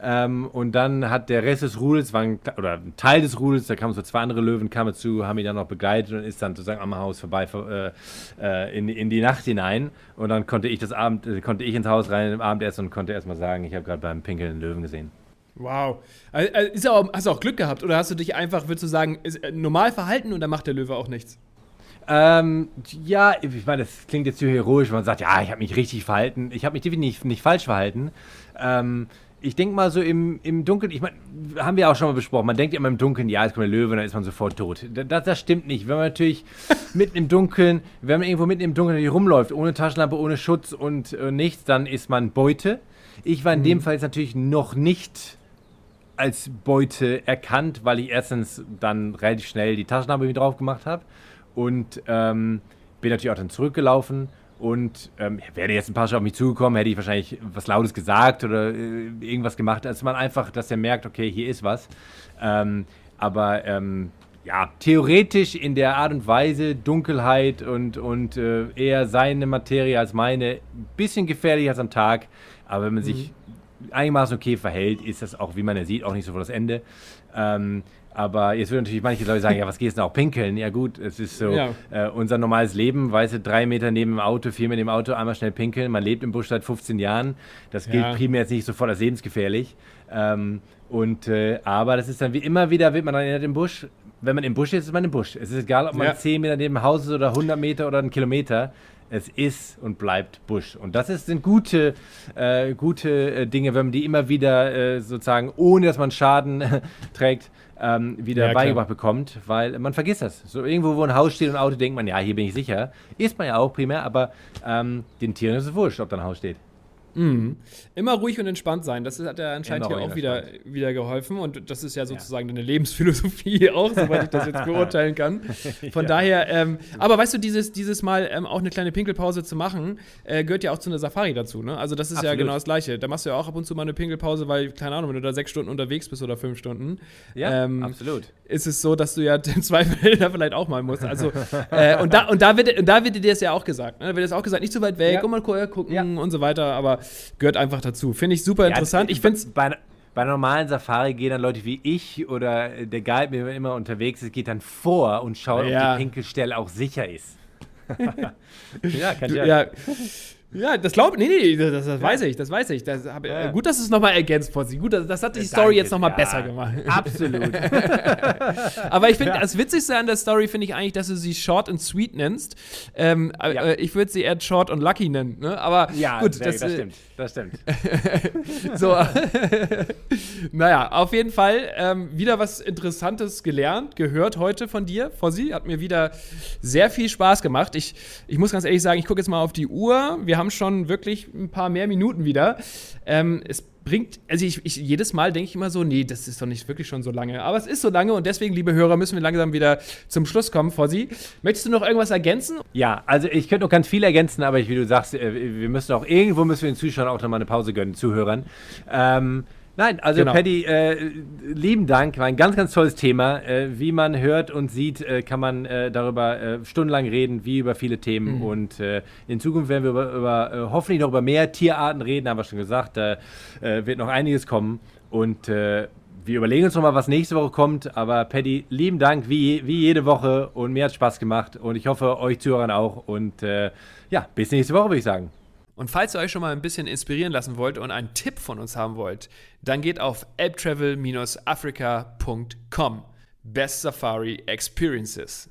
Ähm, und dann hat der Rest des Rudels, ein, oder ein Teil des Rudels, da kamen so zwei andere Löwen, kamen zu, haben ihn dann noch begleitet und ist dann sozusagen am Haus vorbei äh, äh, in, in die Nacht hinein. Und dann konnte ich das Abend, äh, konnte ich ins Haus rein im Abendessen und konnte erstmal sagen, ich habe gerade beim Pinkeln einen Löwen gesehen. Wow. Also, also, Ist auch, hast du auch Glück gehabt? Oder hast du dich einfach, würdest du sagen, äh, normal verhalten und dann macht der Löwe auch nichts? Ähm, ja, ich meine, das klingt jetzt zu heroisch, wenn man sagt, ja, ich habe mich richtig verhalten. Ich habe mich definitiv nicht, nicht falsch verhalten. Ähm, ich denke mal so im, im Dunkeln, ich meine, haben wir auch schon mal besprochen, man denkt immer im Dunkeln, ja, jetzt kommt der Löwe, dann ist man sofort tot. Das, das stimmt nicht. Wenn man natürlich (laughs) mitten im Dunkeln, wenn man irgendwo mitten im Dunkeln rumläuft, ohne Taschenlampe, ohne Schutz und äh, nichts, dann ist man Beute. Ich war in dem Fall jetzt natürlich noch nicht als Beute erkannt, weil ich erstens dann relativ schnell die Taschenlampe wieder drauf gemacht habe und ähm, bin natürlich auch dann zurückgelaufen und ähm, wäre jetzt ein paar Schritte auf mich zugekommen, hätte ich wahrscheinlich was Lautes gesagt oder äh, irgendwas gemacht, dass man einfach, dass er merkt, okay, hier ist was. Ähm, aber ähm, ja, theoretisch in der Art und Weise Dunkelheit und, und äh, eher seine Materie als meine, bisschen gefährlicher als am Tag, aber wenn man sich einigermaßen okay verhält, ist das auch, wie man ja sieht, auch nicht sofort das Ende. Ähm, aber jetzt würden natürlich manche Leute sagen, ja, was gehst du denn auch pinkeln? Ja gut, es ist so Ja. äh, unser normales Leben, weißt du, drei Meter neben dem Auto, vier mit dem Auto, einmal schnell pinkeln. Man lebt im Busch seit 15 Jahren. Das gilt Ja. primär jetzt nicht sofort als lebensgefährlich. Ähm, und, äh, aber das ist dann wie immer wieder, wird man dann erinnert im Busch. Wenn man im Busch ist, ist man im Busch. Es ist egal, ob man Ja. 10 Meter neben dem Haus ist oder 100 Meter oder einen Kilometer. Es ist und bleibt Busch. Und das ist, sind gute, äh, gute äh, Dinge, wenn man die immer wieder äh, sozusagen, ohne dass man Schaden (laughs) trägt, ähm, wieder Ja, klar. beigebracht bekommt, weil man vergisst das. So irgendwo, wo ein Haus steht und ein Auto, denkt man, ja, hier bin ich sicher. Ist man ja auch primär, aber ähm, den Tieren ist es wurscht, ob da ein Haus steht. Immer ruhig und entspannt sein. Das hat ja anscheinend Immer hier auch wieder, wieder geholfen. Und das ist ja sozusagen eine Lebensphilosophie (laughs) auch, soweit ich das jetzt (laughs) beurteilen kann. Von daher, ähm, aber weißt du, dieses, dieses Mal ähm, auch eine kleine Pinkelpause zu machen, äh, gehört ja auch zu einer Safari dazu. Ne? Also das ist ja Absolut. genau das Gleiche. Da machst du ja auch ab und zu mal eine Pinkelpause, weil, keine Ahnung, wenn du da sechs Stunden unterwegs bist oder fünf Stunden, Ja, ähm, absolut. ist es so, dass du ja (laughs) im Zweifel da vielleicht auch mal musst. Also, äh, und, da, und, da wird, und da wird dir das ja auch gesagt. Ne? Da wird das auch gesagt, nicht zu weit weg, Ja. und mal gucken Ja. und so weiter, aber gehört einfach dazu. Finde ich super interessant. Ich finde bei, bei einer normalen Safari gehen dann Leute wie ich oder der Guide, mit dem immer unterwegs ist, geht dann vor und schaut, Ja. ob die Pinkelstelle auch sicher ist. (laughs) ja, kann Du, ja. ja. Ja, das glaube nee, nee, das, das weiß ich, das weiß ich. Das hab, Ja. gut, dass du es nochmal ergänzt, Fossi. Gut, das, das hat die Danke, Story jetzt nochmal ja. besser gemacht. (laughs) Absolut. (laughs) Aber ich finde, das Witzigste an der Story finde ich eigentlich, dass du sie Short and Sweet nennst. Ähm, äh, Ja. äh, ich würde sie eher Short und Lucky nennen. Ne? Aber Ja, gut, sehr- das, das äh, stimmt. Das stimmt. (laughs) So. naja, auf jeden Fall ähm, wieder was Interessantes gelernt, gehört heute von dir, Fossi. Hat mir wieder sehr viel Spaß gemacht. Ich, ich muss ganz ehrlich sagen, ich gucke jetzt mal auf die Uhr. Wir haben schon wirklich ein paar mehr Minuten wieder. Ähm, es bringt, also ich, ich jedes Mal denke ich immer so, nee, das ist doch nicht wirklich schon so lange. Aber es ist so lange und deswegen, liebe Hörer, müssen wir langsam wieder zum Schluss kommen, Fossi. Möchtest du noch irgendwas ergänzen? Ja, also ich könnte noch ganz viel ergänzen, aber ich, wie du sagst, äh, wir müssen auch irgendwo müssen wir den Zuschauern auch nochmal eine Pause gönnen, Zuhörern. Ähm, nein, also Genau. Paddy, äh, lieben Dank, war ein ganz, ganz tolles Thema. Äh, wie man hört und sieht, äh, kann man äh, darüber äh, stundenlang reden, wie über viele Themen. Und äh, in Zukunft werden wir über, über hoffentlich noch über mehr Tierarten reden, haben wir schon gesagt. Da wird noch einiges kommen. Und wir überlegen uns nochmal, was nächste Woche kommt. Aber Paddy, lieben Dank, wie, wie jede Woche. Und mir hat Spaß gemacht. Und ich hoffe, euch Zuhörern auch. Und ja, bis nächste Woche, würde ich sagen. Und falls ihr euch schon mal ein bisschen inspirieren lassen wollt und einen Tipp von uns haben wollt, dann geht auf elbtravel-africa.com. Best Safari Experiences.